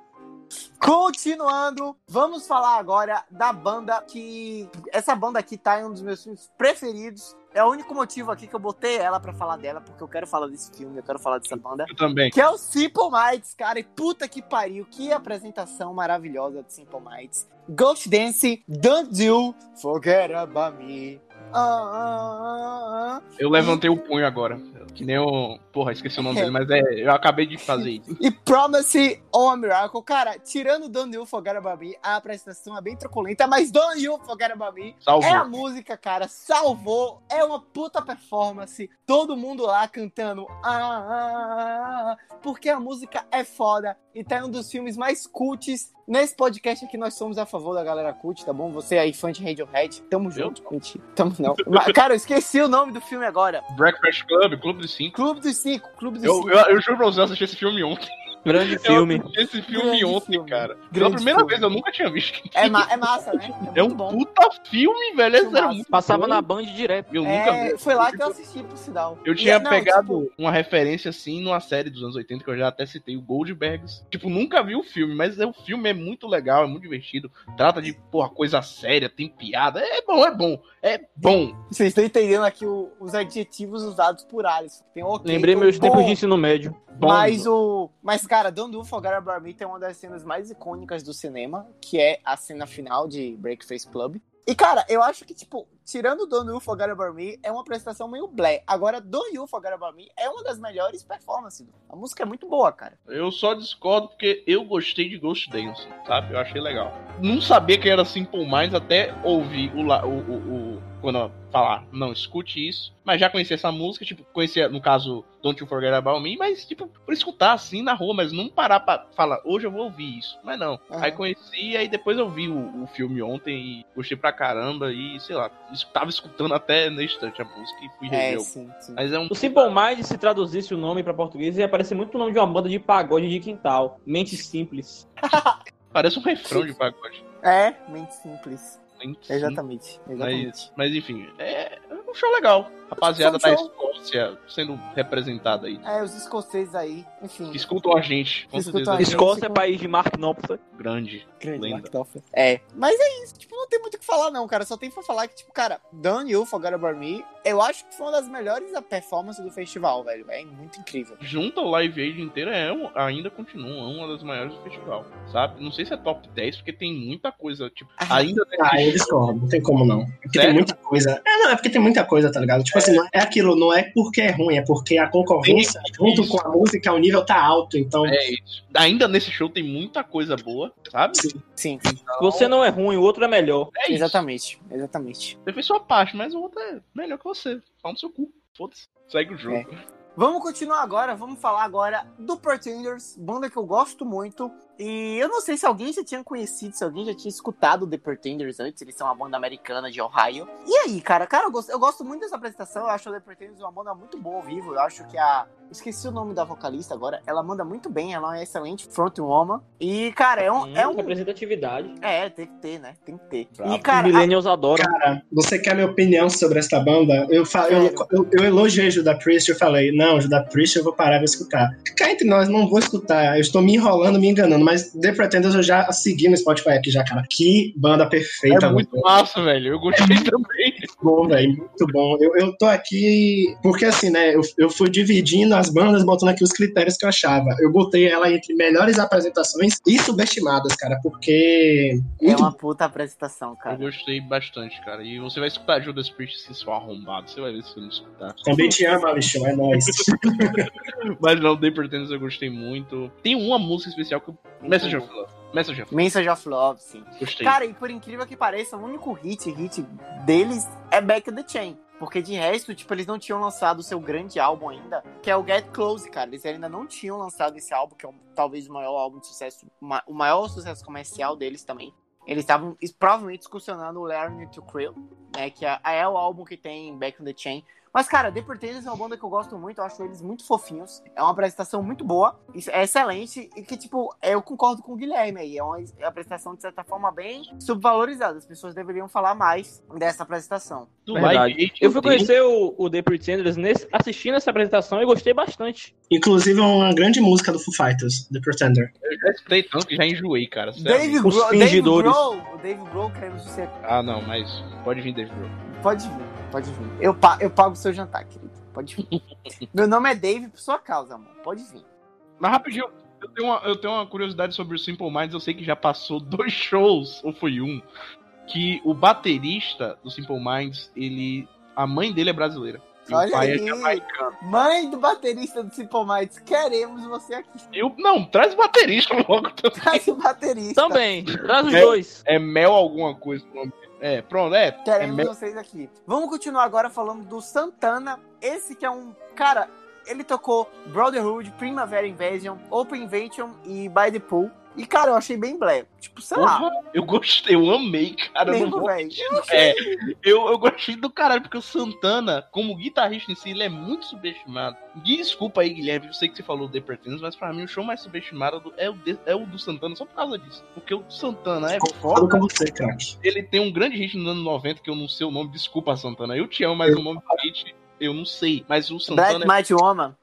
Continuando, vamos falar agora da banda que. Essa banda aqui tá em um dos meus filmes preferidos. É o único motivo aqui que eu botei ela pra falar dela, porque eu quero falar desse filme, eu quero falar dessa banda. Eu também. Que é o Simple Minds, cara. E puta que pariu. Que apresentação maravilhosa de Simple Minds. Ghost Dance, Don't Do, Forget About Me. Ah, ah, ah, ah. Eu levantei o punho agora. Que nem o. Porra, esqueci o nome dele, mas é. Eu acabei de fazer isso. E Promise on Miracle. Cara, tirando Don't You Forget About Me, a apresentação é bem truculenta, mas Don't You Forget About Me Salvou. é a música, cara. Salvou. É uma puta performance. Todo mundo lá cantando. Ah, ah, ah, ah, porque a música é foda. E tá em um dos filmes mais cults. Nesse podcast aqui nós somos a favor da galera cult, tá bom? Você aí, fã de Radiohead, tamo junto. Mentira, tamo não. Mas, cara, eu esqueci o nome do filme agora. Breakfast Club, Clube dos Cinco. Clube dos Cinco, Clube dos Eu, Cinco. eu, eu juro pra você, eu assisti esse filme ontem. Grande filme. Eu esse filme Grande ontem, filme. cara. Pela Grande primeira filme. vez, eu nunca tinha visto. É, ma- é massa, né? É um muito bom. puta filme, velho. Filmaço. muito Passava bom. na Band direto. Eu nunca É, vi. foi lá que eu assisti, por sinal. Eu tinha não, pegado tipo, uma referência assim numa série dos anos 80 que eu já até citei, o Goldbergs. Tipo, nunca vi o filme, mas é- o filme é muito legal, é muito divertido. Trata de, porra, coisa séria, tem piada. É bom, é bom. É bom. Vocês estão entendendo aqui o- os adjetivos usados por Alisson. Tem ok, Lembrei meus bom, tempos de ensino médio. Bom Mas o. Mas, cara, Don't Do Forget About Me tem uma das cenas mais icônicas do cinema, que é a cena final de Breakfast Club. E, cara, eu acho que, tipo, tirando Don't You Forget About Me, é uma prestação meio blé. Agora, Don't You Forget About Me é uma das melhores performances. A música é muito boa, cara. Eu só discordo porque eu gostei de Ghost Dance, sabe? Eu achei legal. Não sabia que era Simple Minds até ouvir o, o, o, o- quando falar, não, escute isso. Mas já conhecia essa música, tipo, conhecia, no caso, Don't You Forget About Me, mas, tipo, por escutar assim na rua, mas não parar pra falar, hoje eu vou ouvir isso. Mas não. Aham. Aí conheci, aí depois eu vi o, o filme ontem e gostei pra caramba e, sei lá, tava escutando até na estante a música e fui rever. É, o- sim, sim. Mas é um O Simple Mind, se traduzisse o nome pra português, ia aparecer muito o nome de uma banda de pagode de quintal. Mente Simples. Parece um refrão de pagode. É, mente simples. Exatamente. Exatamente. Mas enfim, é um show legal. Rapaziada da. Escócia sendo representada aí. É, os escoceses aí, enfim. Que escutam a gente. Com certeza. a gente. Escócia é país de Mark Knopfler. Grande. Grande Lenda. Mark Knopfler. É, mas é isso. Tipo, não tem muito o que falar, não, cara. Só tem pra falar que, tipo, cara, Done You Forgot About Me, eu acho que foi uma das melhores performances do festival, velho. É muito incrível. Junto ao Live Aid inteiro, é um- ainda continua uma das maiores do festival, sabe? Não sei se é top 10, porque tem muita coisa, tipo, Ah, ainda Ah, eu show, discordo, não tem como não. É Porque tem muita coisa. É, não, é porque tem muita coisa, tá ligado? Tipo assim, não é aquilo, não é porque é ruim, é porque a concorrência Tem junto isso. com a música, o nível tá alto, então. É isso. Ainda nesse show tem muita coisa boa, sabe? Sim. Sim, Você não é ruim, o outro é melhor. É isso. exatamente. Exatamente. Você fez sua parte, mas o outro é melhor que você. Fala no seu cu. Foda-se. Segue o jogo. É. Vamos continuar agora, vamos falar agora do Pretenders, banda que eu gosto muito. E eu não sei se alguém já tinha conhecido, se alguém já tinha escutado The Pretenders antes. Eles são uma banda americana de Ohio. E aí, cara? Cara, eu gosto, eu gosto muito dessa apresentação. Eu acho o The Pretenders uma banda muito boa ao vivo. Eu acho que a. Esqueci o nome da vocalista agora. Ela manda muito bem, ela é uma excelente frontwoman. E, cara, é um. Hum, É, um, representatividade. é tem que ter, né? Tem que ter. Brabo. E, cara, Os millennials adoram. Cara, você quer minha opinião sobre esta banda? Eu, fa- eu, eu, eu elogiei Judas Priest, eu falei, não, Judas Priest eu vou parar e vou escutar. Cá entre nós, não vou escutar. Eu estou me enrolando, me enganando, mas The Pretenders eu já segui no Spotify aqui já, cara. Que banda perfeita. É muito velho. massa, velho. Eu gostei também. Bom, velho. Muito bom. Eu, eu tô aqui. Porque assim, né? Eu, eu fui dividindo as bandas, botando aqui os critérios que eu achava. Eu botei ela entre melhores apresentações e subestimadas, cara. Porque. é Muito uma puta apresentação, Eu cara. gostei bastante, cara. E você vai escutar Judas Priest se for arrombado. Você vai ver se você não escutar. Também te amo, Alexão. É nóis. Mas não, The Pretenders eu gostei muito. Tem uma música especial que eu... Message of Love. Message of Love. Message of Love, sim. Gostei. Cara, e por incrível que pareça, o único hit, hit deles é Back the Chain. Porque de resto, tipo, eles não tinham lançado o seu grande álbum ainda, que é o Get Close, cara. Eles ainda não tinham lançado esse álbum, que é um- talvez o maior álbum de sucesso, ma- o maior sucesso comercial deles também. Eles estavam es- provavelmente discussionando o Learn to Krill, né? Que é, é o álbum que tem Back in the Chain. Mas, cara, The Pretenders é uma banda que eu gosto muito, eu acho eles muito fofinhos. É uma apresentação muito boa, isso é excelente, e que, tipo, eu concordo com o Guilherme aí. É uma, é uma apresentação, de certa forma, bem subvalorizada. As pessoas deveriam falar mais dessa apresentação. Verdade. Eu fui conhecer o, o The Pretenders nesse, assistindo essa apresentação e gostei bastante. Inclusive, é uma grande música do Foo Fighters, The Pretender. Eu já escutei tanto que já enjoei, cara. Dave Os Grohl, Dave. Grohl, o Dave Grohl queremos você. Ah, não, mas pode vir Dave Grohl. Pode vir, pode vir. Eu, pa- eu pago o seu jantar, querido. Pode vir. Meu nome é Dave por sua causa, amor. Pode vir. Mas rapidinho, eu tenho, uma, eu tenho uma curiosidade sobre o Simple Minds. Eu sei que já passou dois shows, ou foi um, que o baterista do Simple Minds, ele. A mãe dele é brasileira. Olha pai aí. é. Mãe do baterista do Simple Minds, queremos você aqui. Eu, não, traz o baterista logo. também. Traz o baterista. Também, traz os É. dois. É Mel alguma coisa o nome dele. É, pronto, é. é Queremos Mel. vocês aqui. Vamos continuar agora falando do Santana. Esse que é um. Cara, ele tocou Brotherhood, Primavera Invasion, Open Invasion e By the Pool. E, cara, eu achei bem blé. Tipo, sei lá. Eu gostei, eu amei, cara. eu não velho. É, eu, eu gostei do caralho, porque o Santana, como guitarrista em si, ele é muito subestimado. Desculpa aí, Guilherme, eu sei que você falou The Pretenders, mas pra mim o show mais subestimado do- é, o de- é o do Santana só por causa disso. Porque o Santana é foda, com você, craque. ele tem um grande hit nos anos 90, que eu não sei o nome, desculpa, Santana. Eu te amo, mas o nome do hit eu não sei. Mas o Black Santana, é- Mighty Woman.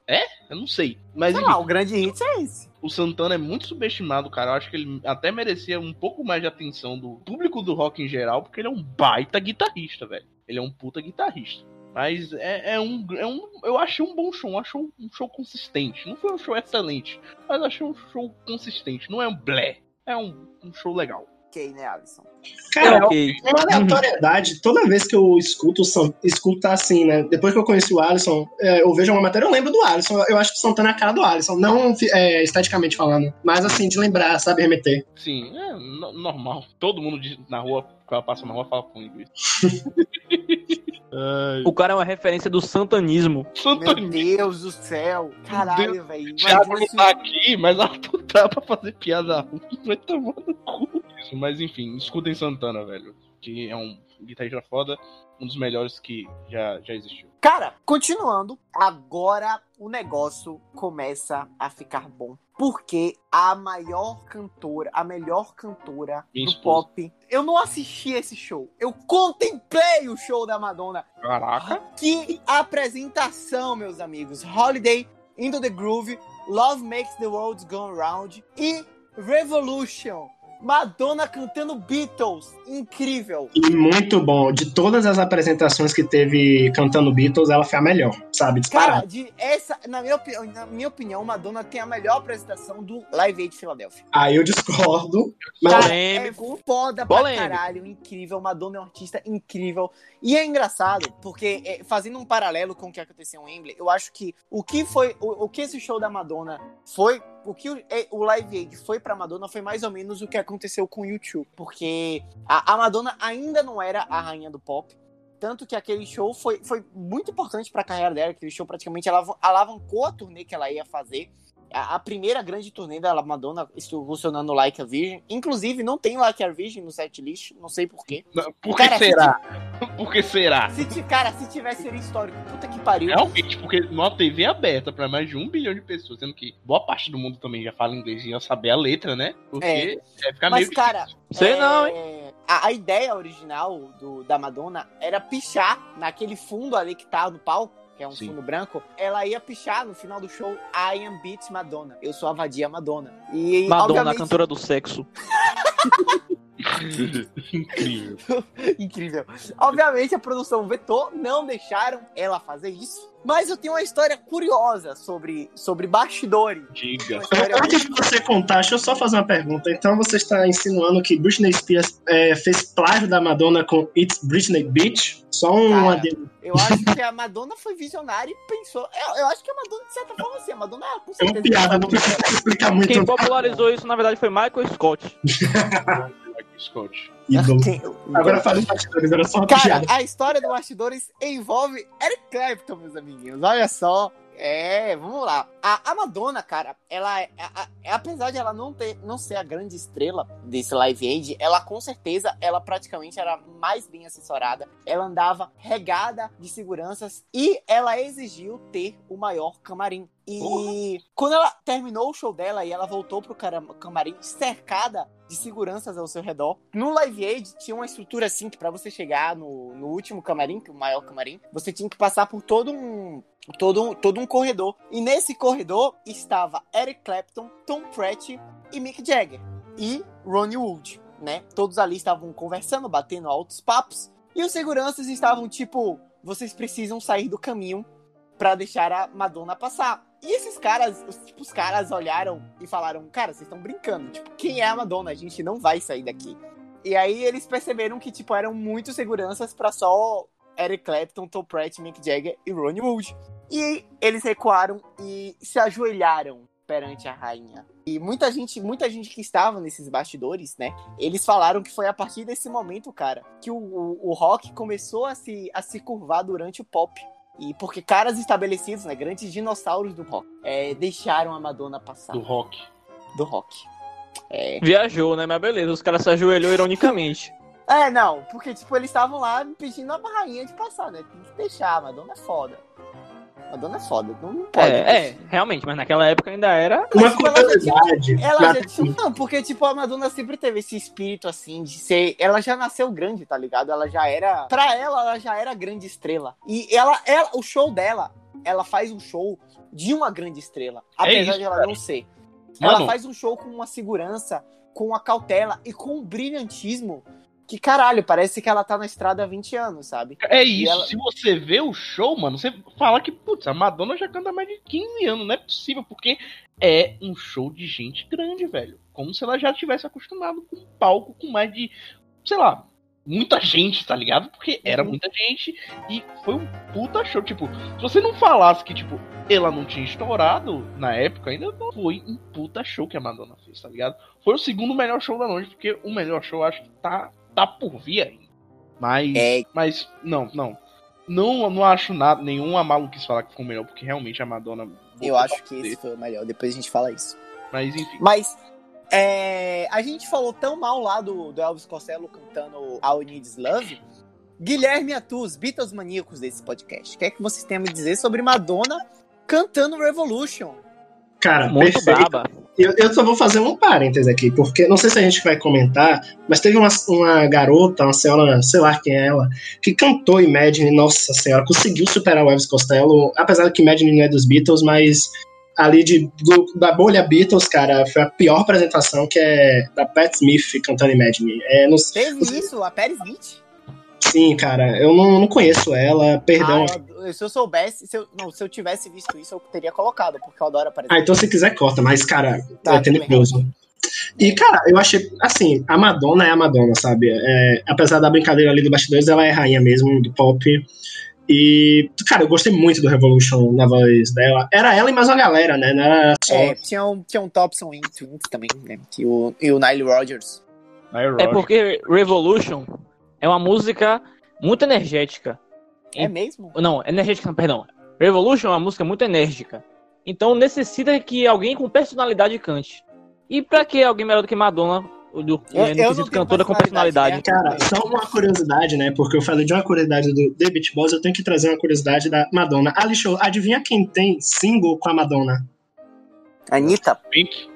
eu não sei. Mas Sei enfim, lá, o grande hit é esse. O Santana é muito subestimado, cara. Eu acho que ele até merecia um pouco mais de atenção do público do rock em geral, porque ele é um baita guitarrista, velho. Ele é um puta guitarrista. Mas é, é um, é um. Eu achei um bom show, eu achei um show consistente. Não foi um show excelente, mas achei um show consistente. Não é um blé, é um, um show legal. Ok, né, Alisson? Cara, É, ok. uma aleatoriedade, toda vez que eu escuto, o escuto assim, né? Depois que eu conheci o Alisson, é, eu vejo uma matéria, eu lembro do Alisson. Eu acho que o Santana é a cara do Alisson, não é, esteticamente falando, mas assim, de lembrar, sabe, remeter. Sim, é no- normal. Todo mundo diz- na rua, quando passa na rua, fala comigo isso. Ai, O cara é uma referência do santanismo. Meu Santana. Deus do céu. Caralho, velho. Thiago não tá aqui, mas Arthur tá pra fazer piada ruim. Vai tomar no cu. Isso, mas enfim, escutem Santana, velho. Que é um guitarrista foda, um dos melhores que já, já existiu. Cara, continuando, agora o negócio começa a ficar bom. Porque a maior cantora, a melhor cantora Minha do esposa. pop. Eu não assisti esse show. Eu contemplei o show da Madonna. Caraca. Que apresentação, meus amigos. Holiday, Into the Groove, Love Makes the World Go Round e Revolution. Madonna cantando Beatles. Incrível. E muito bom. De todas as apresentações que teve cantando Beatles, ela foi a melhor, sabe? Cara, Disparado. de essa, na minha, opi- na minha opinião, Madonna tem a melhor apresentação do Live Aid Philadelphia. Aí eu discordo. Mas Cara, Polêmico. é foda pra Polêmico. caralho, incrível. Madonna é uma artista incrível. E é engraçado, porque é, fazendo um paralelo com o que aconteceu em Wembley, eu acho que o que foi, o, o que esse show da Madonna foi, o que o, é, o Live Aid foi pra Madonna foi mais ou menos o que aconteceu com o YouTube. Porque a, a Madonna ainda não era a rainha do pop. Tanto que aquele show foi, foi muito importante pra carreira dela. Aquele show praticamente alavan- alavancou a turnê que ela ia fazer. A, a primeira grande turnê da Madonna funcionando Like a Virgin. Inclusive, não tem Like a Virgin no setlist, não sei porquê. Por que Cara, será? Por que será? Se, cara, se tivesse seria histórico, puta que pariu. Realmente, porque numa TV aberta pra mais de um bilhão de pessoas, sendo que boa parte do mundo também já fala inglês e ia saber a letra, né? Porque É. é. ficar Mas, meio cara, Sei é, não, hein? A, a ideia original do, da Madonna era pichar naquele fundo ali que tá no palco, que é um Sim. fundo branco. Ela ia pichar no final do show I am Beat Madonna. Eu sou a vadia Madonna. E, Madonna, a obviamente, cantora do sexo. Incrível. Incrível. Obviamente a produção vetou, não deixaram ela fazer isso. Mas eu tenho uma história curiosa sobre, sobre bastidores. Diga. Antes de você contar, deixa eu só fazer uma pergunta. Então você está insinuando que Britney Spears é, fez plágio da Madonna com It's Britney Beach? Só um Cara, adendo. Eu acho que a Madonna foi visionária e pensou. Eu, eu acho que a Madonna, de certa forma, assim, a Madonna com É uma certeza. piada, não precisa explicar muito. Quem popularizou isso, na verdade, foi Michael Scott. Scott. Quem- Agora fala os bastidores, era só uma Cara, piada. a história do Bastidores envolve Eric Clapton, meus amiguinhos. Olha só. É, vamos lá. A, a Madonna, cara, ela é, a- a- apesar de ela não ter, não ser a grande estrela desse Live Aid, ela com certeza, ela praticamente era mais bem assessorada. Ela andava regada de seguranças e ela exigiu ter o maior camarim. E quando ela terminou o show dela e ela voltou pro camarim cercada de seguranças ao seu redor. No Live Aid tinha uma estrutura assim que pra você chegar no, no último camarim, que é o maior camarim, você tinha que passar por todo um todo todo um corredor. E nesse corredor estava Eric Clapton, Tom Petty e Mick Jagger e Ronnie Wood, né? Todos ali estavam conversando, batendo altos papos, e os seguranças estavam tipo, vocês precisam sair do caminho pra deixar a Madonna passar. E esses caras, os, tipo, os caras olharam e falaram, cara, vocês estão brincando. Tipo, quem é a Madonna? A gente não vai sair daqui. E aí eles perceberam que, tipo, eram muitos seguranças pra só Eric Clapton, Tom Pratt, Mick Jagger e Ronnie Wood. E eles recuaram e se ajoelharam perante a rainha. E muita gente, muita gente que estava nesses bastidores, né? Eles falaram que foi a partir desse momento, cara, que o, o, o rock começou a se, a se curvar durante o pop. E porque caras estabelecidos, né, grandes dinossauros do rock, é, deixaram a Madonna passar Do rock. do rock. É. Viajou, né? Mas beleza, os caras se ajoelhou ironicamente. É, não, porque, tipo, eles estavam lá pedindo a rainha de passar, né? Tem que deixar, Madonna é foda. Madonna é foda, não pode. É, é, realmente, mas naquela época ainda era. Uma tipo, ela já curiosidade. Ela mas, já tinha. Não, porque, tipo, a Madonna sempre teve esse espírito, assim, de ser. Ela já nasceu grande, tá ligado? Ela já era. Pra ela, ela já era grande estrela. E ela, ela o show dela, ela faz um show de uma grande estrela. Apesar isso, de ela cara. não ser. Mano, Ela faz um show com uma segurança, com uma cautela e com um brilhantismo. Que caralho, parece que ela tá na estrada há 20 anos, sabe? É isso, ela- se você vê o show, mano, você fala que, putz, a Madonna já canta há mais de 15 anos, não é possível, porque é um show de gente grande, velho. Como se ela já tivesse acostumado com um palco com mais de, sei lá, muita gente, tá ligado? Porque era Uhum. muita gente e foi um puta show. Tipo, se você não falasse que, tipo, ela não tinha estourado na época, ainda não foi um puta show que a Madonna fez, tá ligado? Foi o segundo melhor show da noite, porque o melhor show acho que tá, tá por vir ainda. Mas. É, Mas, não, não. Não, não acho nada, nenhuma maluquice falar que o melhor, porque realmente a Madonna. eu acho que esse foi o melhor. Depois a gente fala isso. Mas enfim. Mas é, a gente falou tão mal lá do, do Elvis Costello cantando All You Need Is Love. Guilherme Atus, Beatles maníacos desse podcast. O que é que vocês têm a me dizer sobre Madonna cantando Revolution? Cara, Muito perfeito. braba. Eu, eu só vou fazer um parêntese aqui, porque não sei se a gente vai comentar, mas teve uma, uma garota, uma senhora, sei lá quem é ela, que cantou Imagine, nossa senhora, conseguiu superar o Elvis Costello, apesar que Imagine não é dos Beatles, mas ali de, do- da bolha Beatles, cara, foi a pior apresentação, que é da Pat Smith cantando Imagine. É, não, Teve isso, a Paris Smith? Sim, cara, eu não, não conheço ela, perdão. Ah, eu- se eu soubesse, se eu, não, se eu tivesse visto isso, eu teria colocado, porque eu adoro a Paris Ah, então se quiser corta, mas, cara, Tá, é tenebroso. E, cara, eu achei, assim, a Madonna é a Madonna, sabe? É, apesar da brincadeira ali do bastidores, ela é rainha mesmo do pop. E, cara, eu gostei muito do Revolution na voz dela. Era ela e mais uma galera, né? Não era só. É, tinha um, tinha um Thompson e Twins também, né? E o, e o Nile Rodgers. É porque Revolution é uma música muito energética. É mesmo? Não, energética, perdão. Revolution é uma música muito enérgica. Então necessita que alguém com personalidade cante. E pra que alguém melhor do que Madonna, do, do, Eu- eu não cantora com personalidade? personalidade, Cara, só uma curiosidade, né? Porque eu falei de uma curiosidade do The Beach Boys, eu tenho que trazer uma curiosidade da Madonna. Ali, show, adivinha quem tem single com a Madonna? Anitta? Pink.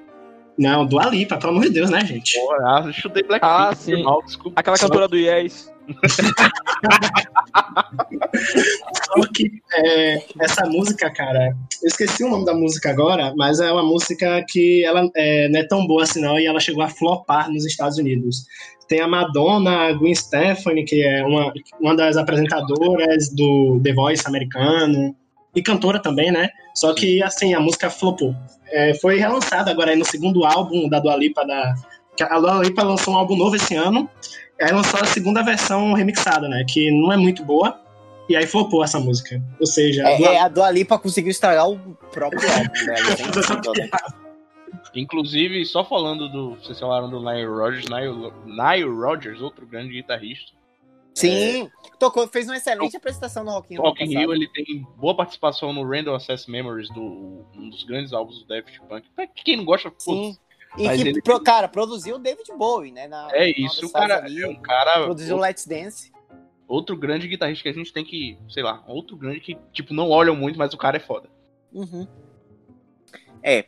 Não, do Alipa, pelo amor de Deus, né, gente? Porra, eu chutei Blackpink. Ah, sim. foi mal, desculpa. Aquela cantora do Yes. Só que é, essa música, cara, eu esqueci o nome da música agora, mas é uma música que ela é, não é tão boa assim não, e ela chegou a flopar nos Estados Unidos. Tem a Madonna, a Gwen Stefani, que é uma, uma das apresentadoras do The Voice americano, e cantora também, né? Só que, assim, a música flopou. É, foi relançada agora aí no segundo álbum da Dua Lipa, da, a Dua Lipa lançou um álbum novo esse ano, aí lançou a segunda versão remixada, né? Que não é muito boa, e aí flopou essa música. Ou seja, a É, Dua é, a Dua Lipa conseguiu estragar o próprio álbum né? Inclusive, só falando do. Vocês falaram do Nile Rodgers, Nile, Nile Rodgers, outro grande guitarrista. Sim, tocou, fez uma excelente apresentação no Rock in Rio. Rock in Rio, ele tem boa participação no Random Access Memories, do, um dos grandes álbuns do Daft Punk. Pra quem não gosta, Sim. putz, E que, ele- pro- cara, produziu o David Bowie, né? Na, é isso. O cara ali, é um cara. Produziu outro, Let's Dance. outro grande guitarrista que a gente tem que, sei lá, outro grande que, tipo, não olham muito, mas o cara é foda. Uhum. É.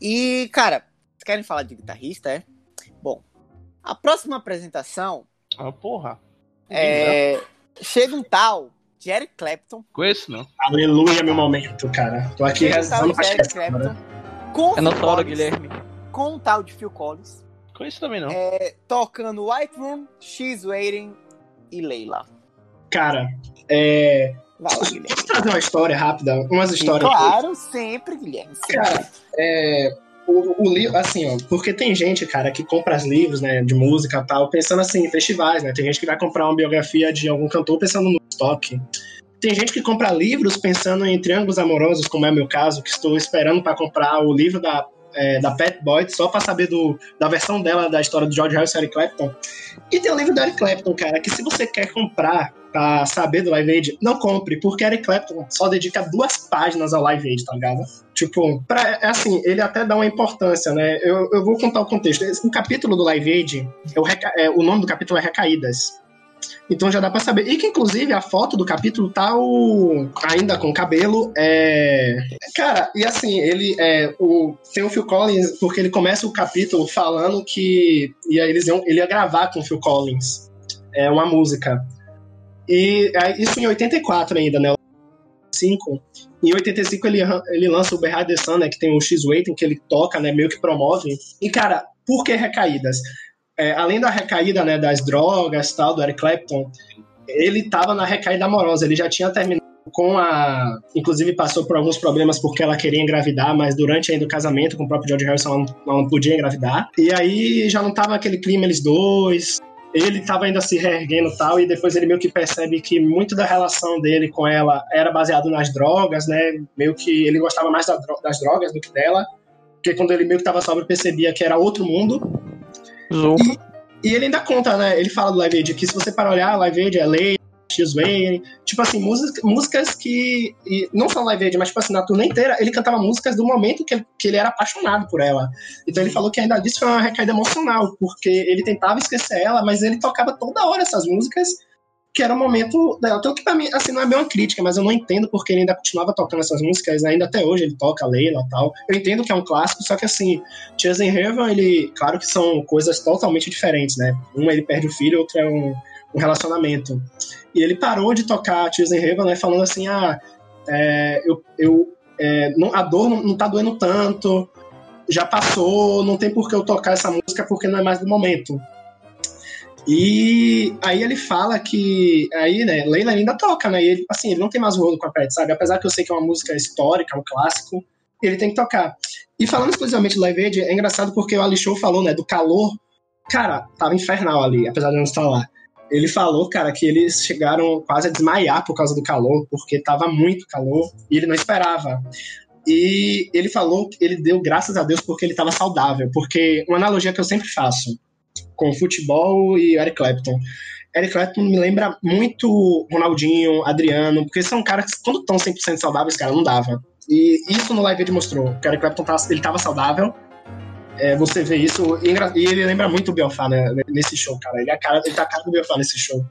E, cara, vocês querem falar de guitarrista, é? Bom, a próxima apresentação Ah, porra. É. Chega um tal de Eric Clapton. Conheço, não. Aleluia, meu momento, cara. Tô aqui Chega um tal rezando Eric chegar. Clapton. Com, É nossa hora, Guilherme. com um tal de Phil Collins. Conheço também não. é, tocando White Room, She's Waiting e Leila. Cara, é. Vai lá, Guilherme. Deixa eu trazer uma história rápida, umas histórias. Claro, sempre, Guilherme. sempre. Cara, é, o, o livro, assim, ó, porque tem gente, cara, que compra os livros, né, de música e tal, pensando assim, em festivais, né? Tem gente que vai comprar uma biografia de algum cantor pensando no estoque. Tem gente que compra livros pensando em triângulos amorosos, como é meu caso, que estou esperando para comprar o livro da é, da Pat Boyd, só pra saber do, da versão dela da história do George Harrison e Eric Clapton. E tem o livro do Eric Clapton, cara, que se você quer comprar pra saber do Live Aid, não compre, porque Eric Clapton só dedica duas páginas ao Live Aid, tá ligado? Tipo, pra, é assim, ele até dá uma importância, né? Eu, eu vou contar o contexto. O capítulo do Live Aid, é o, é, o nome do capítulo é Recaídas. Então já dá pra saber. E que, inclusive, a foto do capítulo tá o. ainda com cabelo. É. Cara, e assim, ele. É, o... Tem o Phil Collins, porque ele começa o capítulo falando que. Ia, eles iam, ele ia gravar com o Phil Collins. É uma música. E é, isso em 84 ainda, né? 5. Em 85 ele, ele lança o Behind the Sun, né? Que tem o X-Waiting, que ele toca, né? Meio que promove. E, cara, por que recaídas? É, além da recaída né, das drogas tal, do Eric Clapton, ele estava na recaída amorosa, ele já tinha terminado com a. Inclusive passou por alguns problemas porque ela queria engravidar, mas durante ainda o casamento com o próprio George Harrison ela não, podia engravidar. E aí já não tava aquele clima, eles dois. Ele estava ainda se reerguendo e tal, e depois ele meio que percebe que muito da relação dele com ela era baseado nas drogas, né? Meio que ele gostava mais das drogas do que dela. Porque quando ele meio que estava sóbrio, percebia que era outro mundo. E, e, ele ainda conta, né? Ele fala do Live Aid que se você para olhar, Live Aid é lei, X-Wayne, tipo assim, músicas, músicas que. não só Live Aid, mas tipo assim, na turnê inteira, ele cantava músicas do momento que ele, que ele era apaixonado por ela. Então ele falou que ainda disso foi uma recaída emocional, porque ele tentava esquecer ela, mas ele tocava toda hora essas músicas que era um momento dela. Tanto que pra mim, assim, não é bem uma crítica, mas eu não entendo porque ele ainda continuava tocando essas músicas, ainda até hoje ele toca Leila e tal. Eu entendo que é um clássico, só que assim, Tears in Heaven, ele, claro que são coisas totalmente diferentes, né? Um ele perde o filho, outro é um, um relacionamento. E ele parou de tocar Tears in Heaven, né, falando assim, ah, é, eu, eu é, não, a dor não, não tá doendo tanto, já passou, não tem por que eu tocar essa música porque não é mais do momento. E aí ele fala que. Aí, né, Leila ainda toca, né? E ele, assim, ele não tem mais rolo com a Pet, sabe? Apesar que eu sei que é uma música histórica, um clássico, ele tem que tocar. E falando exclusivamente do Live Aid, é engraçado porque o Ali Show falou, né, do calor. Cara, tava infernal ali, apesar de não estar lá. Ele falou, cara, que eles chegaram quase a desmaiar por causa do calor, porque tava muito calor e ele não esperava. E ele falou que ele deu graças a Deus porque ele estava saudável. Porque uma analogia que eu sempre faço: com futebol e Eric Clapton. Eric Clapton me lembra muito Ronaldinho, Adriano, porque são caras que quando estão 100% saudáveis, cara, não dava. E isso no live ele mostrou, que o Eric Clapton tava, ele tava saudável, é, você vê isso, e, e, ele lembra muito o Biofá né, nesse show, cara. Ele, é cara, ele tá a cara do Biofá nesse show.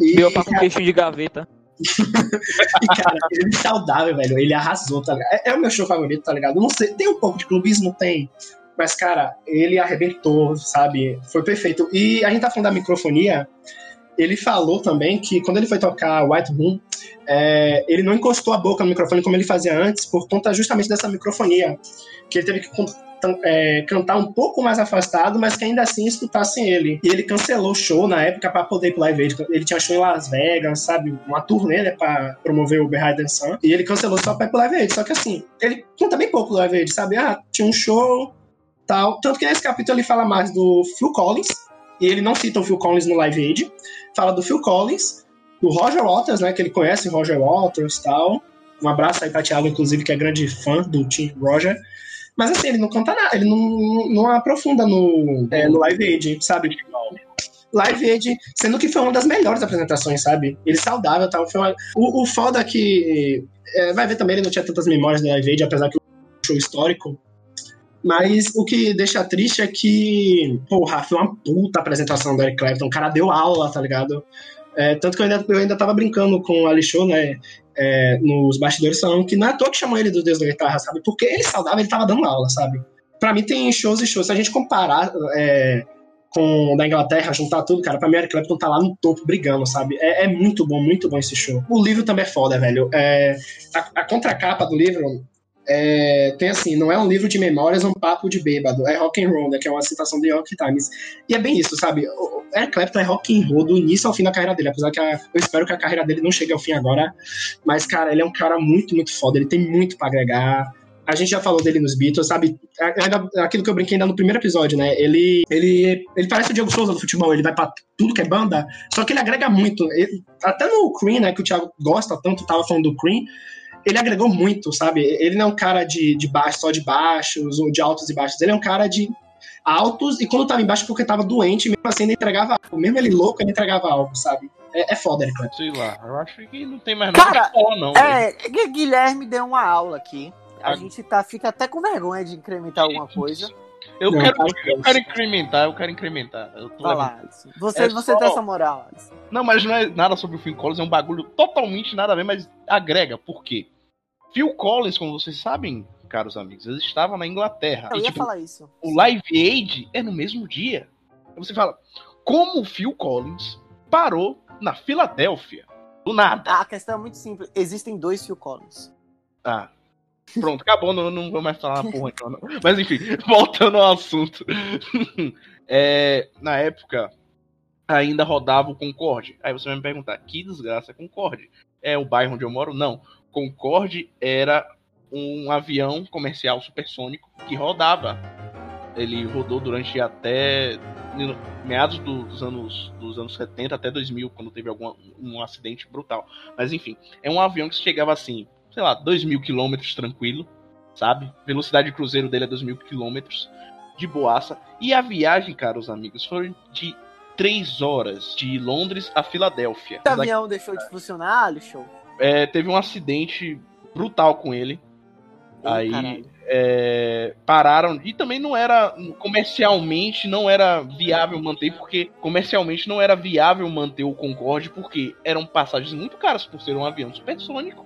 E, Biofá com queixo de gaveta. e, cara, ele é saudável, velho. Ele arrasou, tá ligado? É, é, o meu show favorito, tá ligado? Não sei, tem um pouco de clubismo? Tem. Mas, cara, ele arrebentou, sabe? Foi perfeito. E a gente tá falando da microfonia. Ele falou também que quando ele foi tocar White Room, é, ele não encostou a boca no microfone como ele fazia antes, por conta justamente dessa microfonia. Que ele teve que é, cantar um pouco mais afastado, mas que ainda assim escutassem ele. E ele cancelou o show na época para poder ir pro Live Aid. Ele tinha show em Las Vegas, sabe? Uma turnê, né, pra promover o Behind the Sun. E ele cancelou só pra ir pro Live Aid. Só que assim, ele conta bem pouco do Live Aid, sabe? Ah, tinha um show, tal. Tanto que nesse capítulo ele fala mais do Phil Collins, e ele não cita o Phil Collins no Live Aid, fala do Phil Collins, do Roger Waters, né, que ele conhece Roger Waters tal. Um abraço aí pra Thiago, inclusive, que é grande fã do Tim Roger. Mas assim, ele não canta nada, ele não, não aprofunda no, é, no Live Aid, sabe? Live Aid, sendo que foi uma das melhores apresentações, sabe? Ele saudável tal. Foi uma... o, o foda é que. É, vai ver também, ele não tinha tantas memórias do Live Aid, apesar que o show histórico mas o que deixa triste é que, porra, foi uma puta apresentação do Eric Clapton. O cara deu aula, tá ligado? É, tanto que eu ainda, eu ainda tava brincando com o Ali Show, né? É, nos bastidores falando que não é à toa que chamou ele do Deus da Guitarra, sabe? Porque ele saudável, ele tava dando aula, sabe? Pra mim tem shows e shows. Se a gente comparar é, com da Inglaterra, juntar tudo, cara, pra mim o Eric Clapton tá lá no topo brigando, sabe? É, é, muito bom, muito bom esse show. O livro também é foda, velho. É, a, a contracapa do livro é, tem assim, não é um livro de memórias, é um papo de bêbado, é rock and roll, né, que é uma citação do York Times. E é bem isso, sabe? O Eric Clapton é rock and roll do início ao fim da carreira dele, apesar que a, eu espero que a carreira dele não chegue ao fim agora, mas cara, ele é um cara muito, muito foda, ele tem muito para agregar. A gente já falou dele nos Beatles, sabe? Aquilo que eu brinquei ainda no primeiro episódio, né? Ele, ele, ele parece o Diego Souza do futebol, ele vai pra tudo que é banda, só que ele agrega muito. Ele, até no Cream, né, que o Thiago gosta tanto, tava falando do Cream, ele agregou muito, sabe? Ele não é um cara de, de baixo, só de baixos, ou de altos e baixos. Ele é um cara de altos, e quando tava embaixo porque tava doente, mesmo assim ele entregava algo. Mesmo ele louco, ele entregava algo, sabe? É, é foda, Eric. Sei lá, eu acho que não tem mais nada Cara, pra falar, não. velho. É, Gu- Guilherme deu uma aula aqui. A Ah. gente tá, fica até com vergonha de incrementar alguma coisa. Eu, Não, quero, eu quero incrementar, eu quero incrementar. Eu tô lá. Você, É você só- tem essa moral, Alisson. Não, mas não é nada sobre o Phil Collins, é um bagulho totalmente nada a ver, mas agrega. Por quê? Phil Collins, como vocês sabem, caros amigos, ele estava na Inglaterra. Eu E, ia tipo, falar isso. o Live Aid é no mesmo dia. Aí você fala, como o Phil Collins parou na Filadélfia? Do nada. A questão é muito simples. Existem dois Phil Collins. Ah. Pronto, acabou, não, não vou mais falar porra então, não. Mas enfim, voltando ao assunto. É, na época, ainda rodava o Concorde. Aí você vai me perguntar, que desgraça é Concorde? É o bairro onde eu moro? Não. Concorde era um avião comercial supersônico que rodava. Ele rodou durante até meados do- dos anos dos anos 70 até 2000, quando teve algum um acidente brutal. Mas enfim, é um avião que chegava assim, sei lá, 2 mil quilômetros tranquilo, sabe? Velocidade de cruzeiro dele é 2 mil quilômetros, de boaça. E a viagem, caros amigos, foi de 3 horas, de Londres a Filadélfia. O avião deixou de funcionar, Alisson? É, teve um acidente brutal com ele. Aí é, pararam e também não era comercialmente não era viável manter porque comercialmente não era viável manter o Concorde porque eram passagens muito caras por ser um avião supersônico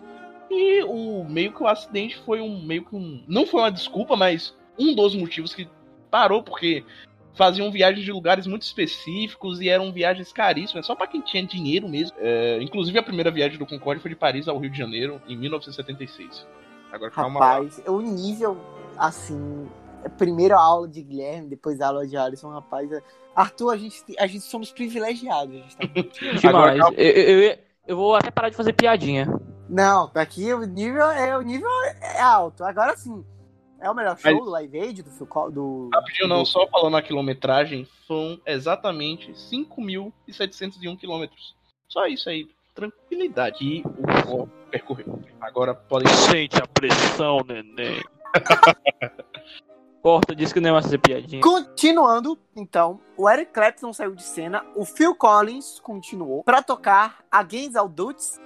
e o meio que o acidente foi um meio que um não foi uma desculpa mas um dos motivos que parou porque faziam viagens de lugares muito específicos e eram viagens caríssimas só para quem tinha dinheiro mesmo É, inclusive a primeira viagem do Concorde foi de Paris ao Rio de Janeiro em 1976 agora Rapaz, o nível, assim, é primeiro a aula de Guilherme, depois a aula de Alisson, rapaz. Arthur, a gente, a gente somos privilegiados. A gente tá... Agora, Demais. calma. Eu, eu, eu- eu vou até parar de fazer piadinha. Não, daqui o nível é o nível é alto. Agora sim, é o melhor show Mas- do Live Aid, do Phil do Rapidinho, não, só falando a quilometragem, são exatamente 5.701 quilômetros. Só isso aí, tranquilidade. Que o percorreu. Agora podem. Sente a pressão, neném. Corta, disse que não é mais fazer piadinha. Continuando, então, o Eric Clapton saiu de cena, o Phil Collins continuou pra tocar Against All Dudes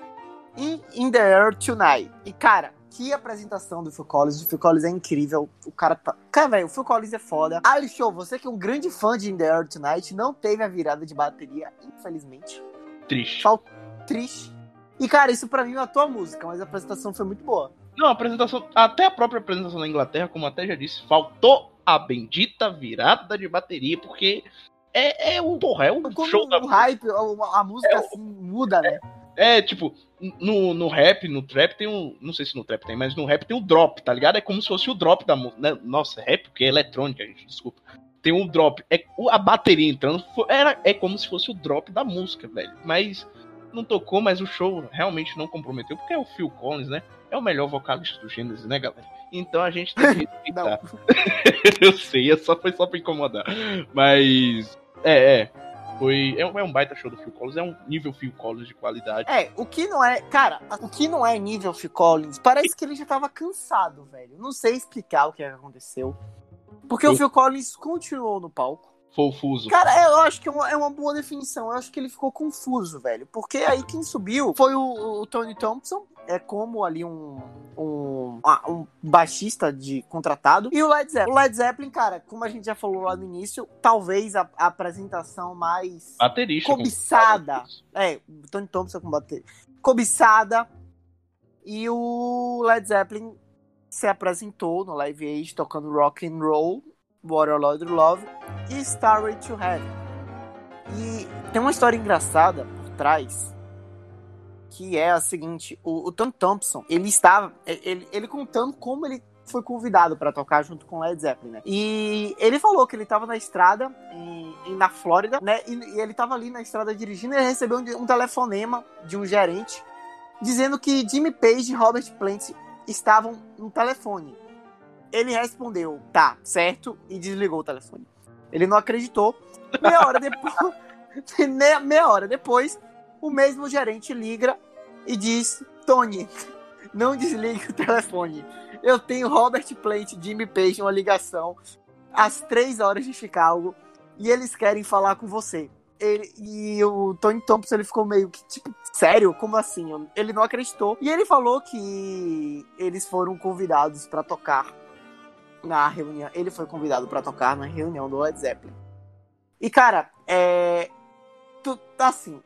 e In The Air Tonight. E, cara, que apresentação do Phil Collins. O Phil Collins é incrível. O cara tá... Cara, velho, o Phil Collins é foda. Ali Show, você que é um grande fã de In The Air Tonight, não teve a virada de bateria, infelizmente. Triste. Fal- Triste. E, cara, isso pra mim é a tua música, mas a apresentação foi muito boa. Não, a apresentação, até a própria apresentação da Inglaterra, como até já disse, faltou a bendita virada de bateria, porque é, é um porra, é um Quando show da o hype, a, a música É o- assim muda, né? É, tipo, no, no rap, no trap tem um. Não sei se no trap tem, mas no rap tem o drop, tá ligado? É como se fosse o drop da música. Né? Nossa, rap, porque é eletrônica, gente, desculpa. Tem um drop. É, o- a bateria entrando era, é como se fosse o drop da música, velho. Mas não tocou, mas o show realmente não comprometeu, porque é o Phil Collins, né? É o melhor vocalista do Gênesis, né, galera? Então a gente tem que respeitar. Eu sei, é só, foi só pra incomodar. Mas. É, é. Foi, é, um- é um baita show do Phil Collins, é um nível Phil Collins de qualidade. É, o que não é. Cara, o que não é nível Phil Collins, parece que ele já tava cansado, velho. Não sei explicar o que aconteceu. Porque o Phil Collins continuou no palco. Fofuso. Cara, eu acho que é uma, é uma boa definição. Eu acho que ele ficou confuso, velho. Porque aí quem subiu foi o, o Tony Thompson. É como ali um, um, ah, um baixista de contratado. E o Led Zeppelin. O Led Zeppelin, cara, como a gente já falou lá no início, talvez a, a apresentação mais Baterista. cobiçada. É, o Tony Thompson com bateria. Cobiçada. E o Led Zeppelin se apresentou no Live Aid tocando rock and roll, Waterlord Love e Starway to Heaven. E tem uma história engraçada por trás que é a seguinte, o, o Tony Thompson, ele estava, ele, ele contando como ele foi convidado para tocar junto com Led Zeppelin, né? E ele falou que ele estava na estrada em, em- na Flórida, né? E, e ele estava ali na estrada dirigindo e ele recebeu um, um telefonema de um gerente dizendo que Jimmy Page e Robert Plant estavam no telefone. Ele respondeu, tá, certo, e desligou o telefone. Ele não acreditou. Meia hora depois, meia, hora depois, o mesmo gerente liga e diz: Tony, não desligue o telefone. Eu tenho Robert Plant Jimmy Page uma ligação às 3 horas de Chicago e eles querem falar com você. Ele, e o Tony Thompson ele ficou meio que tipo, sério? Como assim? Ele não acreditou. E ele falou que eles foram convidados para tocar na reunião. Ele foi convidado para tocar na reunião do Led Zeppelin. E cara, é. Tu, assim,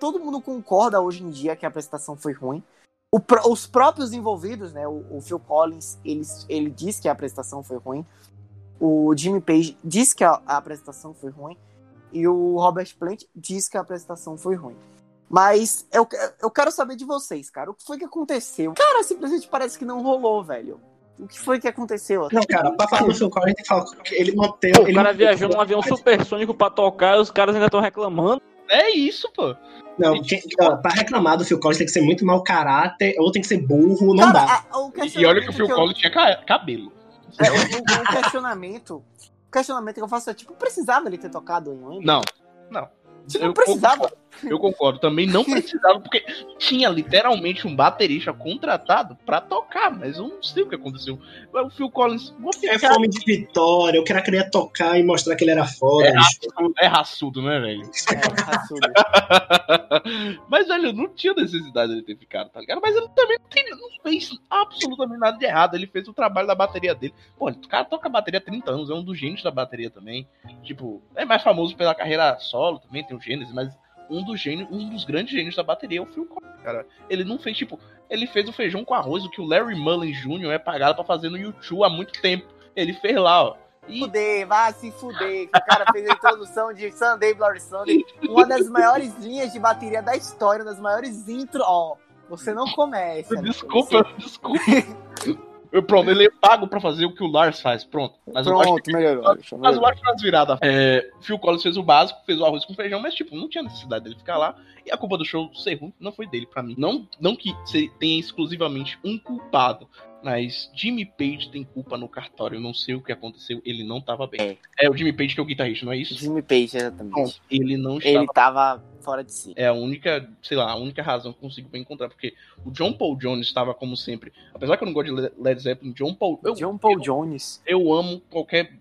todo mundo concorda hoje em dia que a apresentação foi ruim. O, os próprios envolvidos, né? O, o Phil Collins, ele, ele disse que a apresentação foi ruim. O Jimmy Page disse que a, a apresentação foi ruim. E o Robert Plant disse que a apresentação foi ruim. Mas eu, eu quero saber de vocês, cara. O que foi que aconteceu? Cara, simplesmente parece que não rolou, velho. O que foi que aconteceu? Não, cara, pra falar do Phil Collins, que falar que ele manteve. Pô, o cara viajou num avião supersônico pra tocar e os caras ainda estão reclamando. É isso, pô. Não, quem, ó, pra reclamar do Phil Collins tem que ser muito mau caráter ou tem que ser burro, não cara, dá. É, e olha que o Phil Collins eu... tinha cabelo. É, o, o, questionamento. O questionamento que eu faço é, tipo, precisava ele ter tocado em Wembley? Não, não. Tipo, não precisava. Eu concordo, também não precisava, porque tinha literalmente um baterista contratado pra tocar, mas eu não sei o que aconteceu. O Phil Collins. Ficar... É fome de vitória, o cara queria tocar e mostrar que ele era foda. É raçudo, é raçudo né, velho? É, raçudo. mas, velho, não tinha necessidade de ter ficado, tá ligado? Mas ele também não, tem, não, fez absolutamente nada de errado. Ele fez o trabalho da bateria dele. Pô, o cara toca bateria há 30 anos, é um dos gênios da bateria também. Tipo, é mais famoso pela carreira solo também, tem o Gênesis, mas um dos gênios, um dos grandes gênios da bateria é o Phil Collins, cara. Ele não fez, tipo, ele fez o feijão com arroz, o que o Larry Mullen Jr. é pagado para fazer no YouTube há muito tempo. Ele fez lá, ó. E... Fuder, vai se fuder. Que o cara fez a introdução de Sunday Bloody Sunday, uma das maiores linhas de bateria da história, das maiores intro. Ó, você não começa. Desculpa, você... desculpa. Eu, pronto, ele é pago pra fazer o que o Lars faz. Pronto. Mas pronto, melhorou. Mas o Lars faz virada. É, Phil Collins fez o básico, fez o arroz com feijão, mas, tipo, não tinha necessidade dele ficar lá. E a culpa do show ser ruim não foi dele, pra mim. Não, não que tenha exclusivamente um culpado. Mas Jimmy Page tem culpa no cartório. Eu não sei o que aconteceu. Ele não tava bem. É, é o Jimmy Page que é o guitarrista, não é isso? Jimmy Page, exatamente. Ele não estava. Ele tava fora de si. É a única, sei lá, a única razão que eu consigo encontrar. Porque o John Paul Jones estava como sempre. Apesar que eu não gosto de Led Zeppelin, John Paul. Eu, John Paul eu, Jones. Eu amo qualquer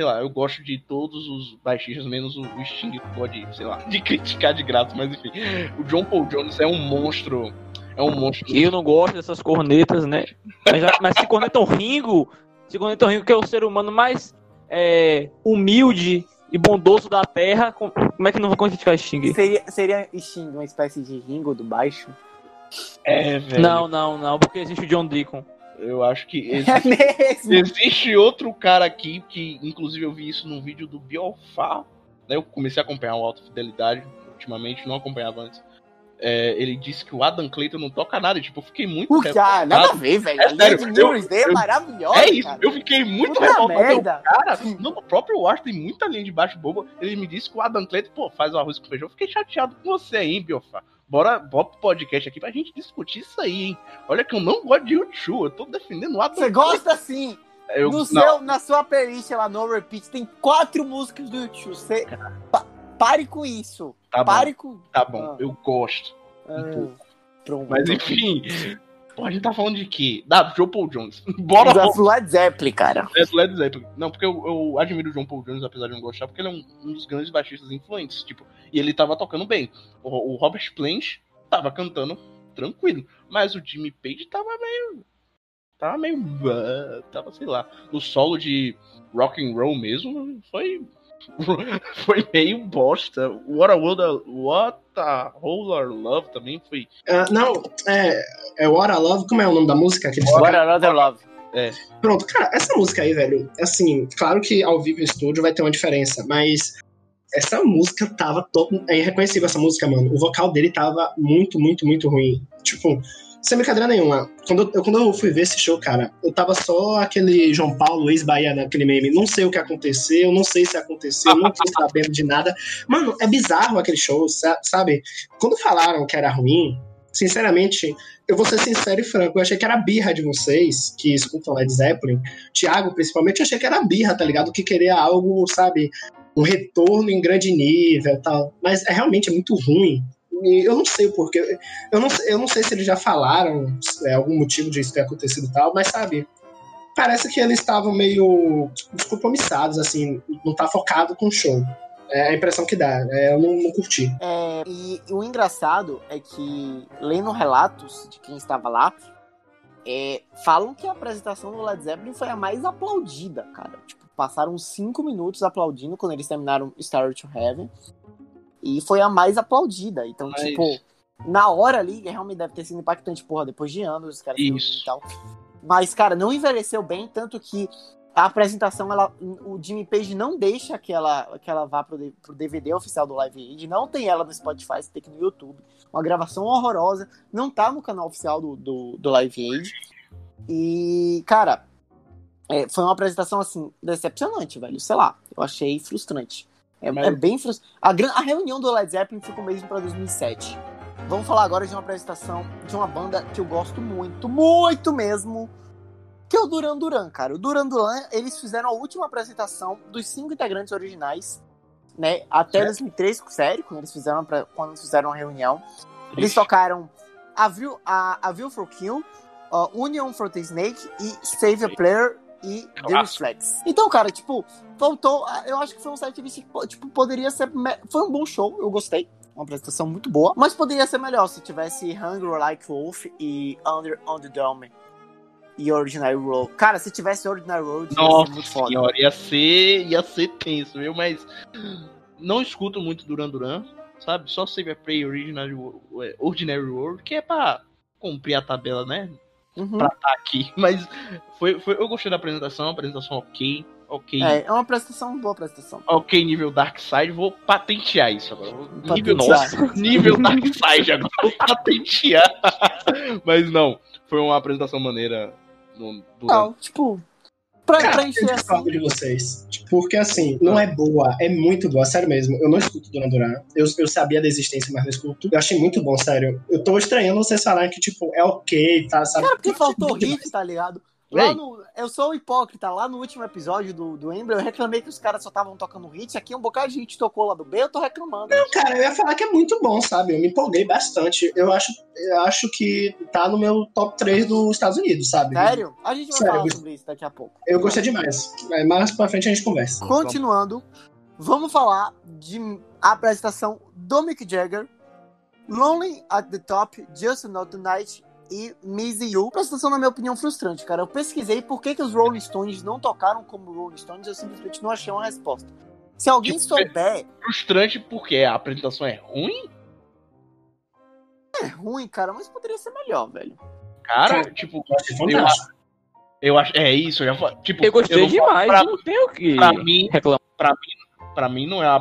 sei lá, eu gosto de todos os baixistas, menos o, o Sting, que pode, sei lá, de criticar de graça, mas enfim. O John Paul Jones é um monstro. É um monstro. Eu não gosto dessas cornetas, né? Mas, mas se cornetam Ringo, se cornetam Ringo, que é o ser humano mais é, humilde e bondoso da Terra, como é que não vou criticar Sting? Seria, seria Sting uma espécie de Ringo do baixo? É, velho. Não, não, não, porque existe o John Deacon. Eu acho que existe, é existe outro cara aqui que, inclusive, eu vi isso num vídeo do Biofá. Né? Eu comecei a acompanhar o Alta Fidelidade ultimamente, não acompanhava antes. É, ele disse que o Adam Clayton não toca nada. Tipo, eu fiquei muito. Já, nada a ver, velho. É, a sério, de eu, é maravilhosa. É isso, cara. eu fiquei muito Puta revoltado. Merda. Cara, no próprio Washington tem muita linha de baixo boba. Ele me disse que o Adam Clayton, pô, faz o arroz com feijão. Eu fiquei chateado com você aí, hein, Biofá. Bora, bora pro podcast aqui pra gente discutir isso aí, hein? Olha que eu não gosto de YouTube, eu tô defendendo o Adam Você gosta sim! Eu, no seu, na sua playlist lá no Repeat tem quatro músicas do YouTube. Você, pa, pare com isso. Tá pare bom. com. Tá bom, ah. eu gosto. Um ah, pouco. Pronto. Mas enfim. Pô, a gente tá falando de quê? Da Joe Paul Jones. Bora. Do Led Zeppelin, cara. É do Led Zeppelin. Não, porque eu, eu admiro o John Paul Jones, apesar de não gostar, porque ele é um, um dos grandes baixistas influentes. Tipo, e ele tava tocando bem. O, o Robert Plant tava cantando tranquilo. Mas o Jimmy Page tava meio. Tava meio. Uh, tava, sei lá. No solo de rock and roll mesmo, foi. foi meio bosta. What a World, What a Whole Love também foi. Uh, não, é, é What a Love, como é o nome da música? Que What a Another Love. É. Pronto, cara, essa música aí, velho, assim, claro que ao vivo em estúdio vai ter uma diferença, mas essa música tava todo. É irreconhecível essa música, mano. O vocal dele tava muito, muito, muito ruim. Tipo, sem brincadeira nenhuma. Quando eu, quando eu fui ver esse show, cara, eu tava só aquele João Paulo, ex-Bahia, naquele meme. Não sei o que aconteceu, não sei se aconteceu, não tô sabendo de nada. Mano, é bizarro aquele show, sabe? Quando falaram que era ruim, sinceramente, eu vou ser sincero e franco, eu achei que era birra de vocês, que escutam Led Zeppelin, Thiago principalmente, eu achei que era birra, tá ligado? Que queria algo, sabe, um retorno em grande nível tal. Mas é realmente é muito ruim. Eu não sei o porquê. Eu não, eu não sei se eles já falaram é, algum motivo disso ter acontecido e tal, mas sabe, parece que eles estavam meio descompromissados, assim, não tá focado com o show. É a impressão que dá, é, eu não, não curti. É, e, e o engraçado é que, lendo relatos de quem estava lá, é, falam que a apresentação do Led Zeppelin foi a mais aplaudida, cara. Tipo, passaram cinco minutos aplaudindo quando eles terminaram Star to Heaven. E foi a mais aplaudida. Então, Mas- tipo, na hora ali, realmente deve ter sido impactante, porra, depois de anos, os caras e tal. Mas, cara, não envelheceu bem, tanto que a apresentação, ela, o Jimmy Page não deixa que ela, que ela vá pro, pro DVD oficial do Live Aid, não tem ela no Spotify, você tem que ir no YouTube. Uma gravação horrorosa, não tá no canal oficial do, do, do Live Aid. E, cara, é, foi uma apresentação, assim, decepcionante, velho. Sei lá, eu achei frustrante. É, Mas- é bem frustrante. A, gran- a reunião do Led Zeppelin ficou mesmo pra 2007. Vamos falar agora de uma apresentação de uma banda que eu gosto muito, muito mesmo, que é o Duran Duran, cara. O Duran Duran, eles fizeram a última apresentação dos cinco integrantes originais, né? Até Sério? 2003, sério, quando eles fizeram, pra- quando fizeram a reunião. Eles tocaram a View, a, a View for Kill, uh, Union for the Snake e Save a Player e The Clássico. Reflex. Então, cara, tipo, faltou. Eu acho que foi um set list que po- tipo, poderia ser. Foi um bom show, eu gostei. Uma apresentação muito boa. Mas poderia ser melhor se tivesse Hungry Like Wolf e Under on the Dome. E Ordinary Road. Cara, se tivesse Ordinary Road, ia ser Nossa muito senhora, ia ser, ia ser tenso, viu? Mas não escuto muito Duran Duran, sabe? Só Save a Play Original, é, Ordinary World, que é pra cumprir a tabela, né? Uhum. Pra tá aqui. Mas foi, foi, eu gostei da apresentação, apresentação ok, ok. É, é uma apresentação, boa apresentação. Ok, nível Dark Side, vou patentear isso agora. Nível, Patentear. nossa, nível Dark Side agora, vou patentear. Mas não, foi uma apresentação maneira. No, do Não, tipo, pra, Cara, pra eu encher assim. discordo de vocês. Porque assim, não é boa, é muito boa, sério mesmo. Eu não escuto Duran Duran. Eu, eu sabia da existência, mas não escuto. Eu achei muito bom, sério. Eu tô estranhando vocês falarem que, tipo, é ok, tá, sabe? Cara, porque faltou Muito riff, tá ligado? Lá no, eu sou o hipócrita. Lá no último episódio do, do Ember, eu reclamei que os caras só estavam tocando hit. Aqui um bocado de gente tocou lá do B, eu tô reclamando. Cara, eu ia falar que é muito bom, sabe? Eu me empolguei bastante. Eu acho, eu acho que tá no meu top 3 dos Estados Unidos, sabe? Sério? A gente vai Sério, falar eu- sobre isso daqui a pouco. Eu gostei demais. Mas mais pra frente a gente conversa. Continuando, vamos falar de apresentação do Mick Jagger, Lonely at the Top, Just Not Tonight e Miss You. Apresentação, na minha opinião, frustrante, cara. Eu pesquisei por que, que os Rolling Stones não tocaram como Rolling Stones, eu simplesmente não achei uma resposta. Se alguém Tipo, souber, Frustrante porque a apresentação é ruim? é ruim, cara, mas poderia ser melhor, velho. Cara, Cara, tipo, Eu fantástico. eu acho. É isso, eu já Tipo, Eu gostei não falo- demais, Pra, não tenho o que pra mim, reclamar. pra mim não é a.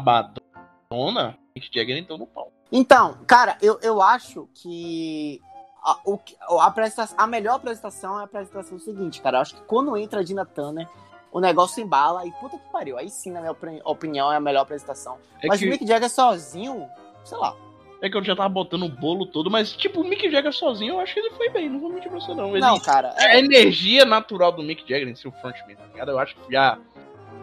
Mick Jagger então no pau. Então, cara, eu, eu acho que a, o, a, a melhor apresentação é a apresentação seguinte, cara. Eu acho que quando entra a Dina Turner, o negócio embala e puta que pariu. Aí sim, na minha opini- opinião, é a melhor apresentação. É Mas que, o Mick Jagger sozinho, sei lá. é que eu já tava botando o bolo todo, mas tipo, o Mick Jagger sozinho, eu acho que ele foi bem, não vou mentir pra você não. Ele, Não, cara. a É, energia natural do Mick Jagger em seu frontman, tá ligado? Eu acho que já,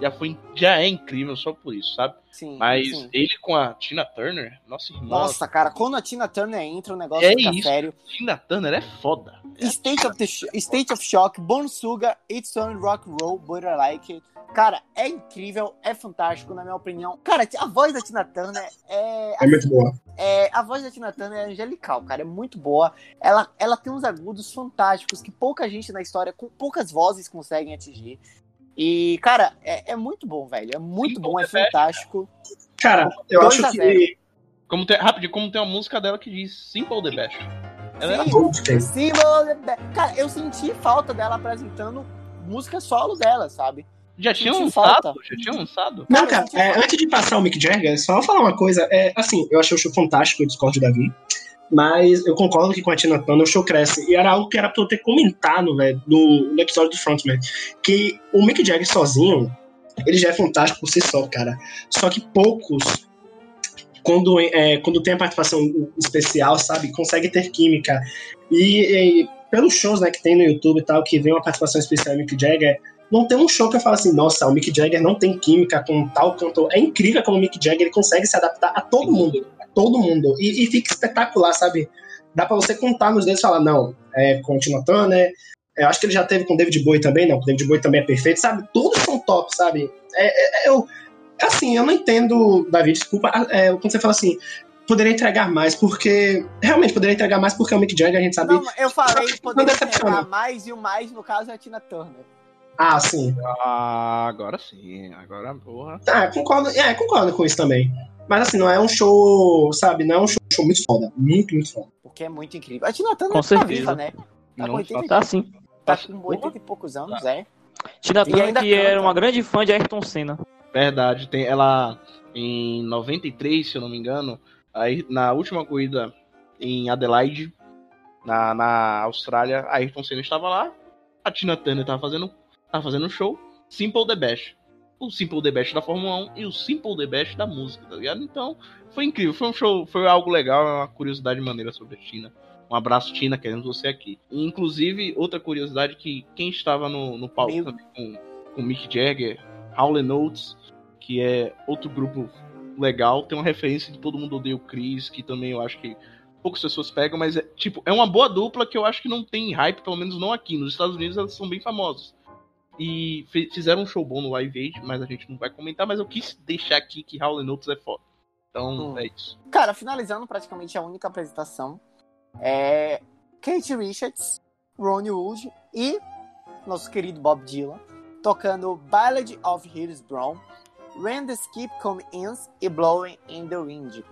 já, foi, já é incrível só por isso, sabe? sim. Mas sim. ele com a Tina Turner, nossa irmã, Nossa, cara, quando a Tina Turner entra, o negócio É fica isso. sério. Tina Turner é foda. State of, the State of Shock, Bone Sugar, It's on Rock and Roll, But I Like It. Cara, é incrível, é fantástico, na minha opinião. Cara, a voz da Tina Turner é. É muito boa. é, a voz da Tina Turner é angelical, cara, é muito boa. Ela, ela tem uns agudos fantásticos que pouca gente na história, com poucas vozes, conseguem atingir. E, cara, é, é muito bom, velho. É muito Sim, bom, é é fantástico. Cara, eu 2 a acho 0. que. Como tem, rápido, como tem uma música dela que diz Simple the Best. Ela é Sim. Symbol of the- Cara, eu senti falta dela apresentando música solo dela, sabe? Já tinha Senti lançado? falta. Já tinha lançado? Não, Cara, é, antes de passar o Mick Jagger, só vou falar uma coisa. É, assim, eu achei o show fantástico, eu discordo de Davi. Mas eu concordo que com a Tina Turner o show cresce. E era algo que era pra eu ter comentado, velho, no, no episódio do Frontman. Que o Mick Jagger sozinho, ele já é fantástico por si só, cara. Só que poucos, quando, é, quando tem a participação especial, sabe, consegue ter química. E, e pelos shows né, que tem no YouTube e tal, que vem uma participação especial do Mick Jagger, não tem um show que eu falo assim, nossa, o Mick Jagger não tem química com tal cantor. É incrível como o Mick Jagger ele consegue se adaptar a todo mundo. Todo mundo. E, e fica espetacular, sabe? Dá pra você contar nos dedos e falar, não, é com o Tina Turner, eu acho que ele já teve com o David Bowie também, não, o David Bowie também é perfeito, sabe? Todos são top, sabe? É, é, eu, assim, eu não entendo, David, desculpa, é, quando você fala assim, poderia entregar mais, porque. Realmente poderia entregar mais porque é o Mick Jagger, a gente sabe. Não, eu falei poderia entregar mais e o mais, no caso, é a Tina Turner. Ah, sim. Ah, agora sim. Agora, porra. Ah, concordo, é, concordo com isso também. Mas assim, não é um show, sabe? Não é um show, show muito foda. Muito, muito foda. Porque é muito incrível. A Tina Turner Com tá certeza. viva, né? Tá Não com 80, Tá sim. tá com 80 e poucos anos, é. Tina E Turner ainda que era canta. uma grande fã de Ayrton Senna. Verdade, tem ela em 93, se eu não me engano, aí na última corrida em Adelaide, na, na Austrália, a Ayrton Senna estava lá, a Tina Turner estava fazendo, tava fazendo um show, Simple the Best. O Simple the Best da Fórmula 1 e o Simple the Best da música, tá ligado? Então, foi incrível, foi um show, foi algo legal, é uma curiosidade maneira sobre a Tina. Um abraço, Tina, queremos você aqui. E, inclusive, outra curiosidade que quem estava no, no palco Meu- também com, com Mick Jagger, Howlin' Oates, que é outro grupo legal, tem uma referência de Todo Mundo Odeia o Chris, que também eu acho que poucas pessoas pegam, mas é tipo, é uma boa dupla que eu acho que não tem hype, pelo menos não aqui. Nos Estados Unidos elas são bem famosas. E fizeram um show bom no Live Aid, mas a gente não vai comentar, mas eu quis deixar aqui que Howlin' Oates é foda. Então, Hum. é isso. Cara, finalizando praticamente a única apresentação, é Kate Richards, Ronnie Wood e nosso querido Bob Dylan tocando Ballad of Hills Brown, When the Skip Come Ins e Blowing in the Wind.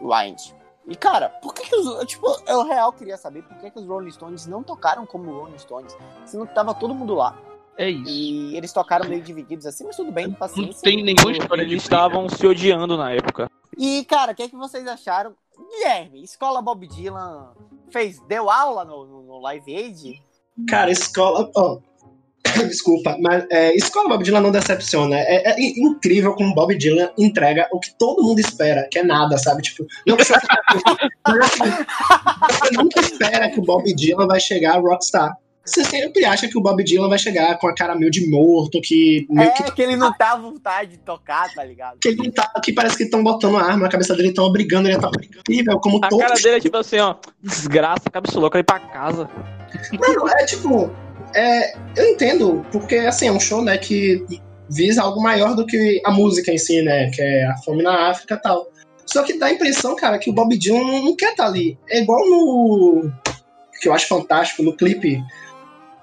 Wind. E cara, por que, que os. Tipo, eu real queria saber por que, que os Rolling Stones não tocaram como Rolling Stones, se não tava todo mundo lá. É isso. E eles tocaram meio divididos assim, mas tudo bem, Não paciência. tem nenhuma história Eles estavam se odiando na época. E, cara, o que, é que vocês acharam? Guilherme, Escola Bob Dylan fez, deu aula no, no, no Live Aid? Cara, escola. ó, Desculpa, mas é, escola Bob Dylan não decepciona. É, é incrível como Bob Dylan entrega o que todo mundo espera, que é nada, sabe? Tipo, não precisa. mas, assim, você nunca espera que o Bob Dylan vai chegar rockstar. Você sempre acha que o Bob Dylan vai chegar com a cara meio de morto, que meio É que que ele não tá à vontade de tocar, tá ligado? que ele não tá, que parece que estão botando arma na cabeça dele, estão obrigando ele a estar incrível, como A todo cara dele é tipo assim, ó. Desgraça, cabeça louca, ir pra casa. Não, é tipo. É, eu entendo, porque assim, é um show, né, que visa algo maior do que a música em si, né? Que é a fome na África e tal. Só que dá a impressão, cara, que o Bob Dylan não, não quer estar ali. É igual no. Que eu acho fantástico, no clipe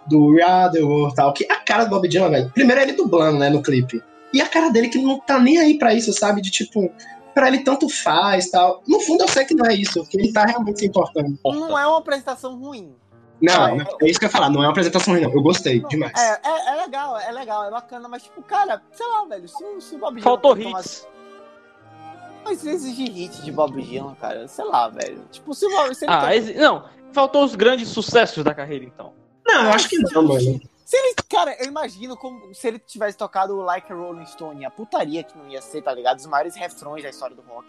do the World tal, que a cara do Bob Dylan, velho. Primeiro é ele dublando, né, no clipe. E a cara dele que não tá nem aí pra isso, sabe? De tipo, pra ele tanto faz tal. No fundo eu sei que não é isso, que ele tá realmente se importando. Não é uma apresentação ruim. Não, não, é isso que eu ia falar, não é uma apresentação ruim, não. Eu gostei demais. É, é, é legal, é legal, é bacana, mas tipo, cara, sei lá, velho, se, o- se o Bob Dylan. Faltou hits. Mas exige hit de Bob Dylan, cara, sei lá, velho. Tipo, se, o Bob- se ele Ah, exi- não. Faltou os grandes sucessos da carreira, então. Não, eu acho que não, mano. Se ele, cara, eu imagino como se ele tivesse tocado o Like a Rolling Stone, a putaria que não ia ser, tá ligado? Os maiores refrões da história do rock.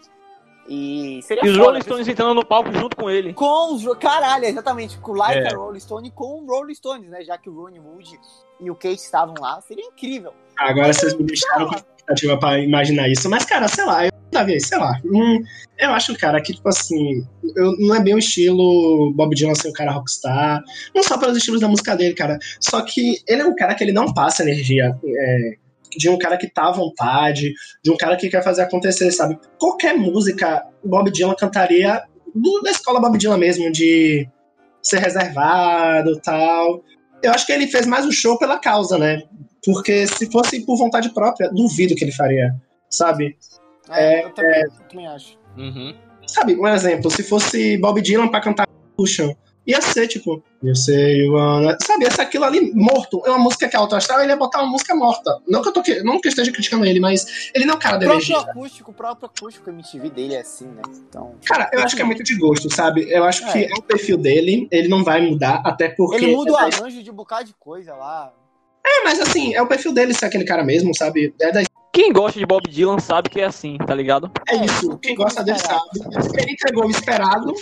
E seria E os foda, Rolling Stones entrando no palco junto com ele. com os. Caralho, exatamente, com o Like É. a Rolling Stone com o Rolling Stones, né? Já que o Ronnie Wood e o Kate estavam lá, seria incrível. Agora vocês me deixaram expectativa pra imaginar isso. Mas, cara, sei lá, eu, Davi, sei lá. hum, eu acho, cara, que, tipo assim, eu, não é bem o estilo Bob Dylan ser o cara rockstar. Não só pelos estilos da música dele, cara. Só que ele é um cara que ele não passa energia. é, de um cara que tá à vontade, de um cara que quer fazer acontecer, sabe? Qualquer música, Bob Dylan cantaria do- da escola Bob Dylan mesmo, de ser reservado tal. Eu acho que ele fez mais um show pela causa, né? Porque se fosse por vontade própria, duvido que ele faria, sabe? É, eu, também, eu também acho. Uhum. Sabe, um exemplo, se fosse Bob Dylan pra cantar Puxão, ia ser tipo, eu sei, Ana. Sabe, essa aquilo ali morto. É uma música que é alto astral, ele ia botar uma música morta. Não que eu, tô, que- não que eu esteja criticando ele, mas ele não é um cara O da próprio energia. acústico, o próprio acústico MTV dele é assim, né? Então. Cara, eu acho que é muito de gosto, sabe? Eu acho que É. é o perfil dele, ele não vai mudar, até porque. Ele muda o arranjo de um bocado de coisa lá. É, mas assim, é o perfil dele ser aquele cara mesmo, sabe? É, da... Quem gosta de Bob Dylan sabe que é assim, tá ligado? é isso. Quem gosta dele sabe. Ele entregou o esperado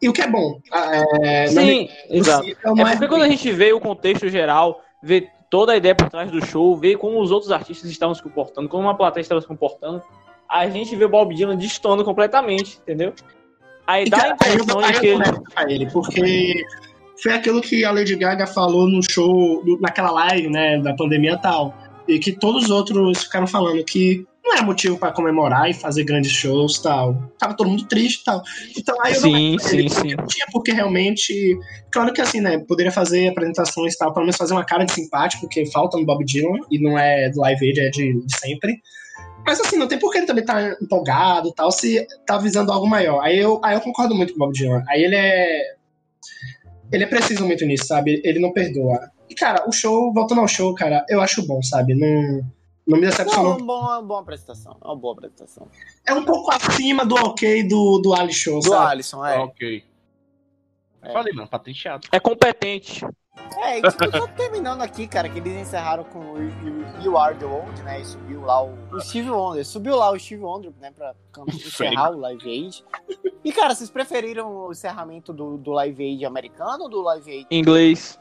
e o que é bom. Ah, É, não é Sim, exato. possível, não É porque quando a gente vê o contexto geral, vê toda a ideia por trás do show, vê como os outros artistas estavam se comportando, como uma plateia estava se comportando, a gente vê o Bob Dylan destoando completamente, entendeu? Aí E, dá a impressão de eu que ele, porque foi aquilo que a Lady Gaga falou no show, naquela live, né, da pandemia e tal. E que todos os outros ficaram falando que não é motivo pra comemorar e fazer grandes shows e tal. Tava todo mundo triste e tal. Então aí eu não Sim, ele, sim, sim. Não tinha porque realmente. Claro que assim, né? Poderia fazer apresentações e tal, pelo menos fazer uma cara de simpático, porque falta no Bob Dylan e não é do Live Aid, é de, de sempre. Mas assim, não tem por que ele também tá empolgado e tal, se tá visando algo maior. Aí eu, aí eu concordo muito com o Bob Dylan. Aí ele é. Ele é preciso muito nisso, sabe? Ele não perdoa. E, cara, o show, voltando ao show, cara, eu acho bom, sabe? Não, não me Não, é decepcionou. uma boa, uma boa apresentação. É uma boa apresentação. É um pouco acima do ok do, do Ali Show, Do sabe? Alisson, é. Ok. É. Falei, mano, patenteado. É competente. É, e tipo, só terminando aqui, cara, que eles encerraram com o You- Are The World, né, e subiu lá o, o Steve Wonder, subiu lá o Steve Wonder, né, pra encerrar o Live Aid. E, cara, vocês preferiram o encerramento do, do Live Aid americano ou do Live Aid? Inglês.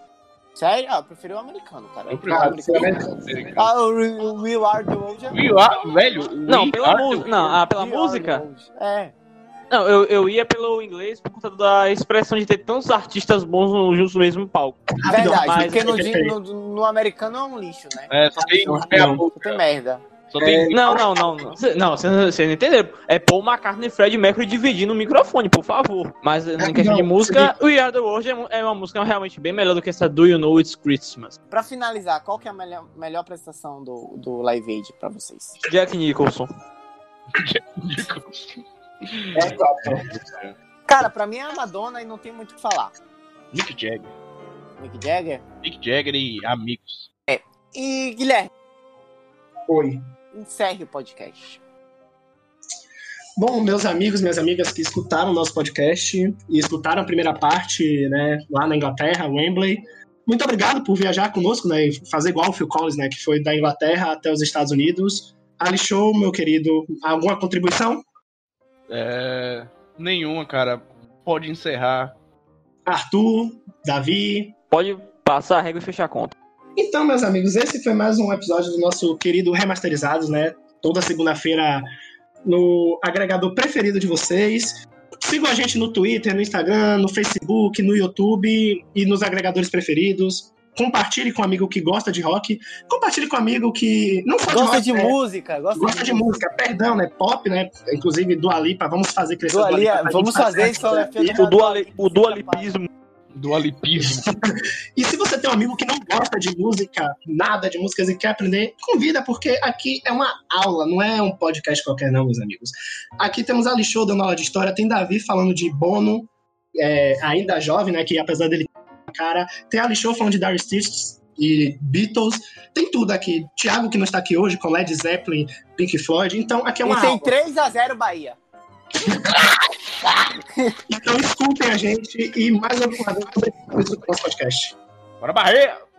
Sério? Ah, eu preferi o americano, cara. Eu prefiro o americano. Ah, o, You Are The World é... We are, velho. Não, we pela are the música. Não, ah, pela We música. É. Não, eu, eu ia pelo inglês por conta da expressão de ter tantos artistas bons no- juntos no mesmo palco. Rapidão, Verdade, mas- porque no, Peraí. no, no americano é um lixo, né? É, só tem Não, não. boca. Só tem merda. Só tem. Não, não, não. não. Não, vocês não entenderam. É Paul McCartney e Fred Mercury dividindo o microfone, por favor. Mas em questão não, de música, We Are The World é é uma música realmente bem melhor do que essa Do You Know It's Christmas. Pra finalizar, qual que é a melhor, melhor apresentação do, do Live Aid pra vocês? Jack Nicholson. É. Cara, pra mim é a Madonna e não tem muito o que falar. Mick Jagger. Mick Jagger. Mick Jagger e amigos. E Guilherme, Oi. encerre o podcast. Bom, meus amigos, minhas amigas que escutaram o nosso podcast e escutaram a primeira parte, né, lá na Inglaterra, Wembley, muito obrigado por viajar conosco, né, e fazer igual o Phil Collins, né, que foi da Inglaterra até os Estados Unidos. Ali Show, meu querido, alguma contribuição? É. Nenhuma, cara. Pode encerrar. Arthur, Davi. Pode passar a régua e fechar a conta. Então, meus amigos, esse foi mais um episódio do nosso querido Remasterizados, né? Toda segunda-feira no agregador preferido de vocês. Sigam a gente no Twitter, no Instagram, no Facebook, no YouTube e nos agregadores preferidos. Compartilhe com um amigo que gosta de rock. Compartilhe com um amigo que não só de Gosta rock, de né? música, gosta, Gosta de música, perdão, né? Pop, né? Inclusive do Alipa, vamos fazer crescer Dua o Dua Lipa vamos fazer isso. O, duali, o dualipismo. Do alipismo. E se você tem um amigo que não gosta de música, nada de músicas e quer aprender, convida, porque aqui é uma aula, não é um podcast qualquer, não, meus amigos. Aqui temos Ali Show dando aula de história, tem Davi falando de Bono, é, ainda jovem, né? Que apesar dele cara, tem Ali Show falando de Dire Straits e Beatles, tem tudo aqui. Thiago, que não está aqui hoje, com Led Zeppelin, Pink Floyd, então aqui é uma E tem aula. 3x0 Bahia. Então escutem a gente e mais alguma vez, por escutar nosso podcast. Bora, Barreira!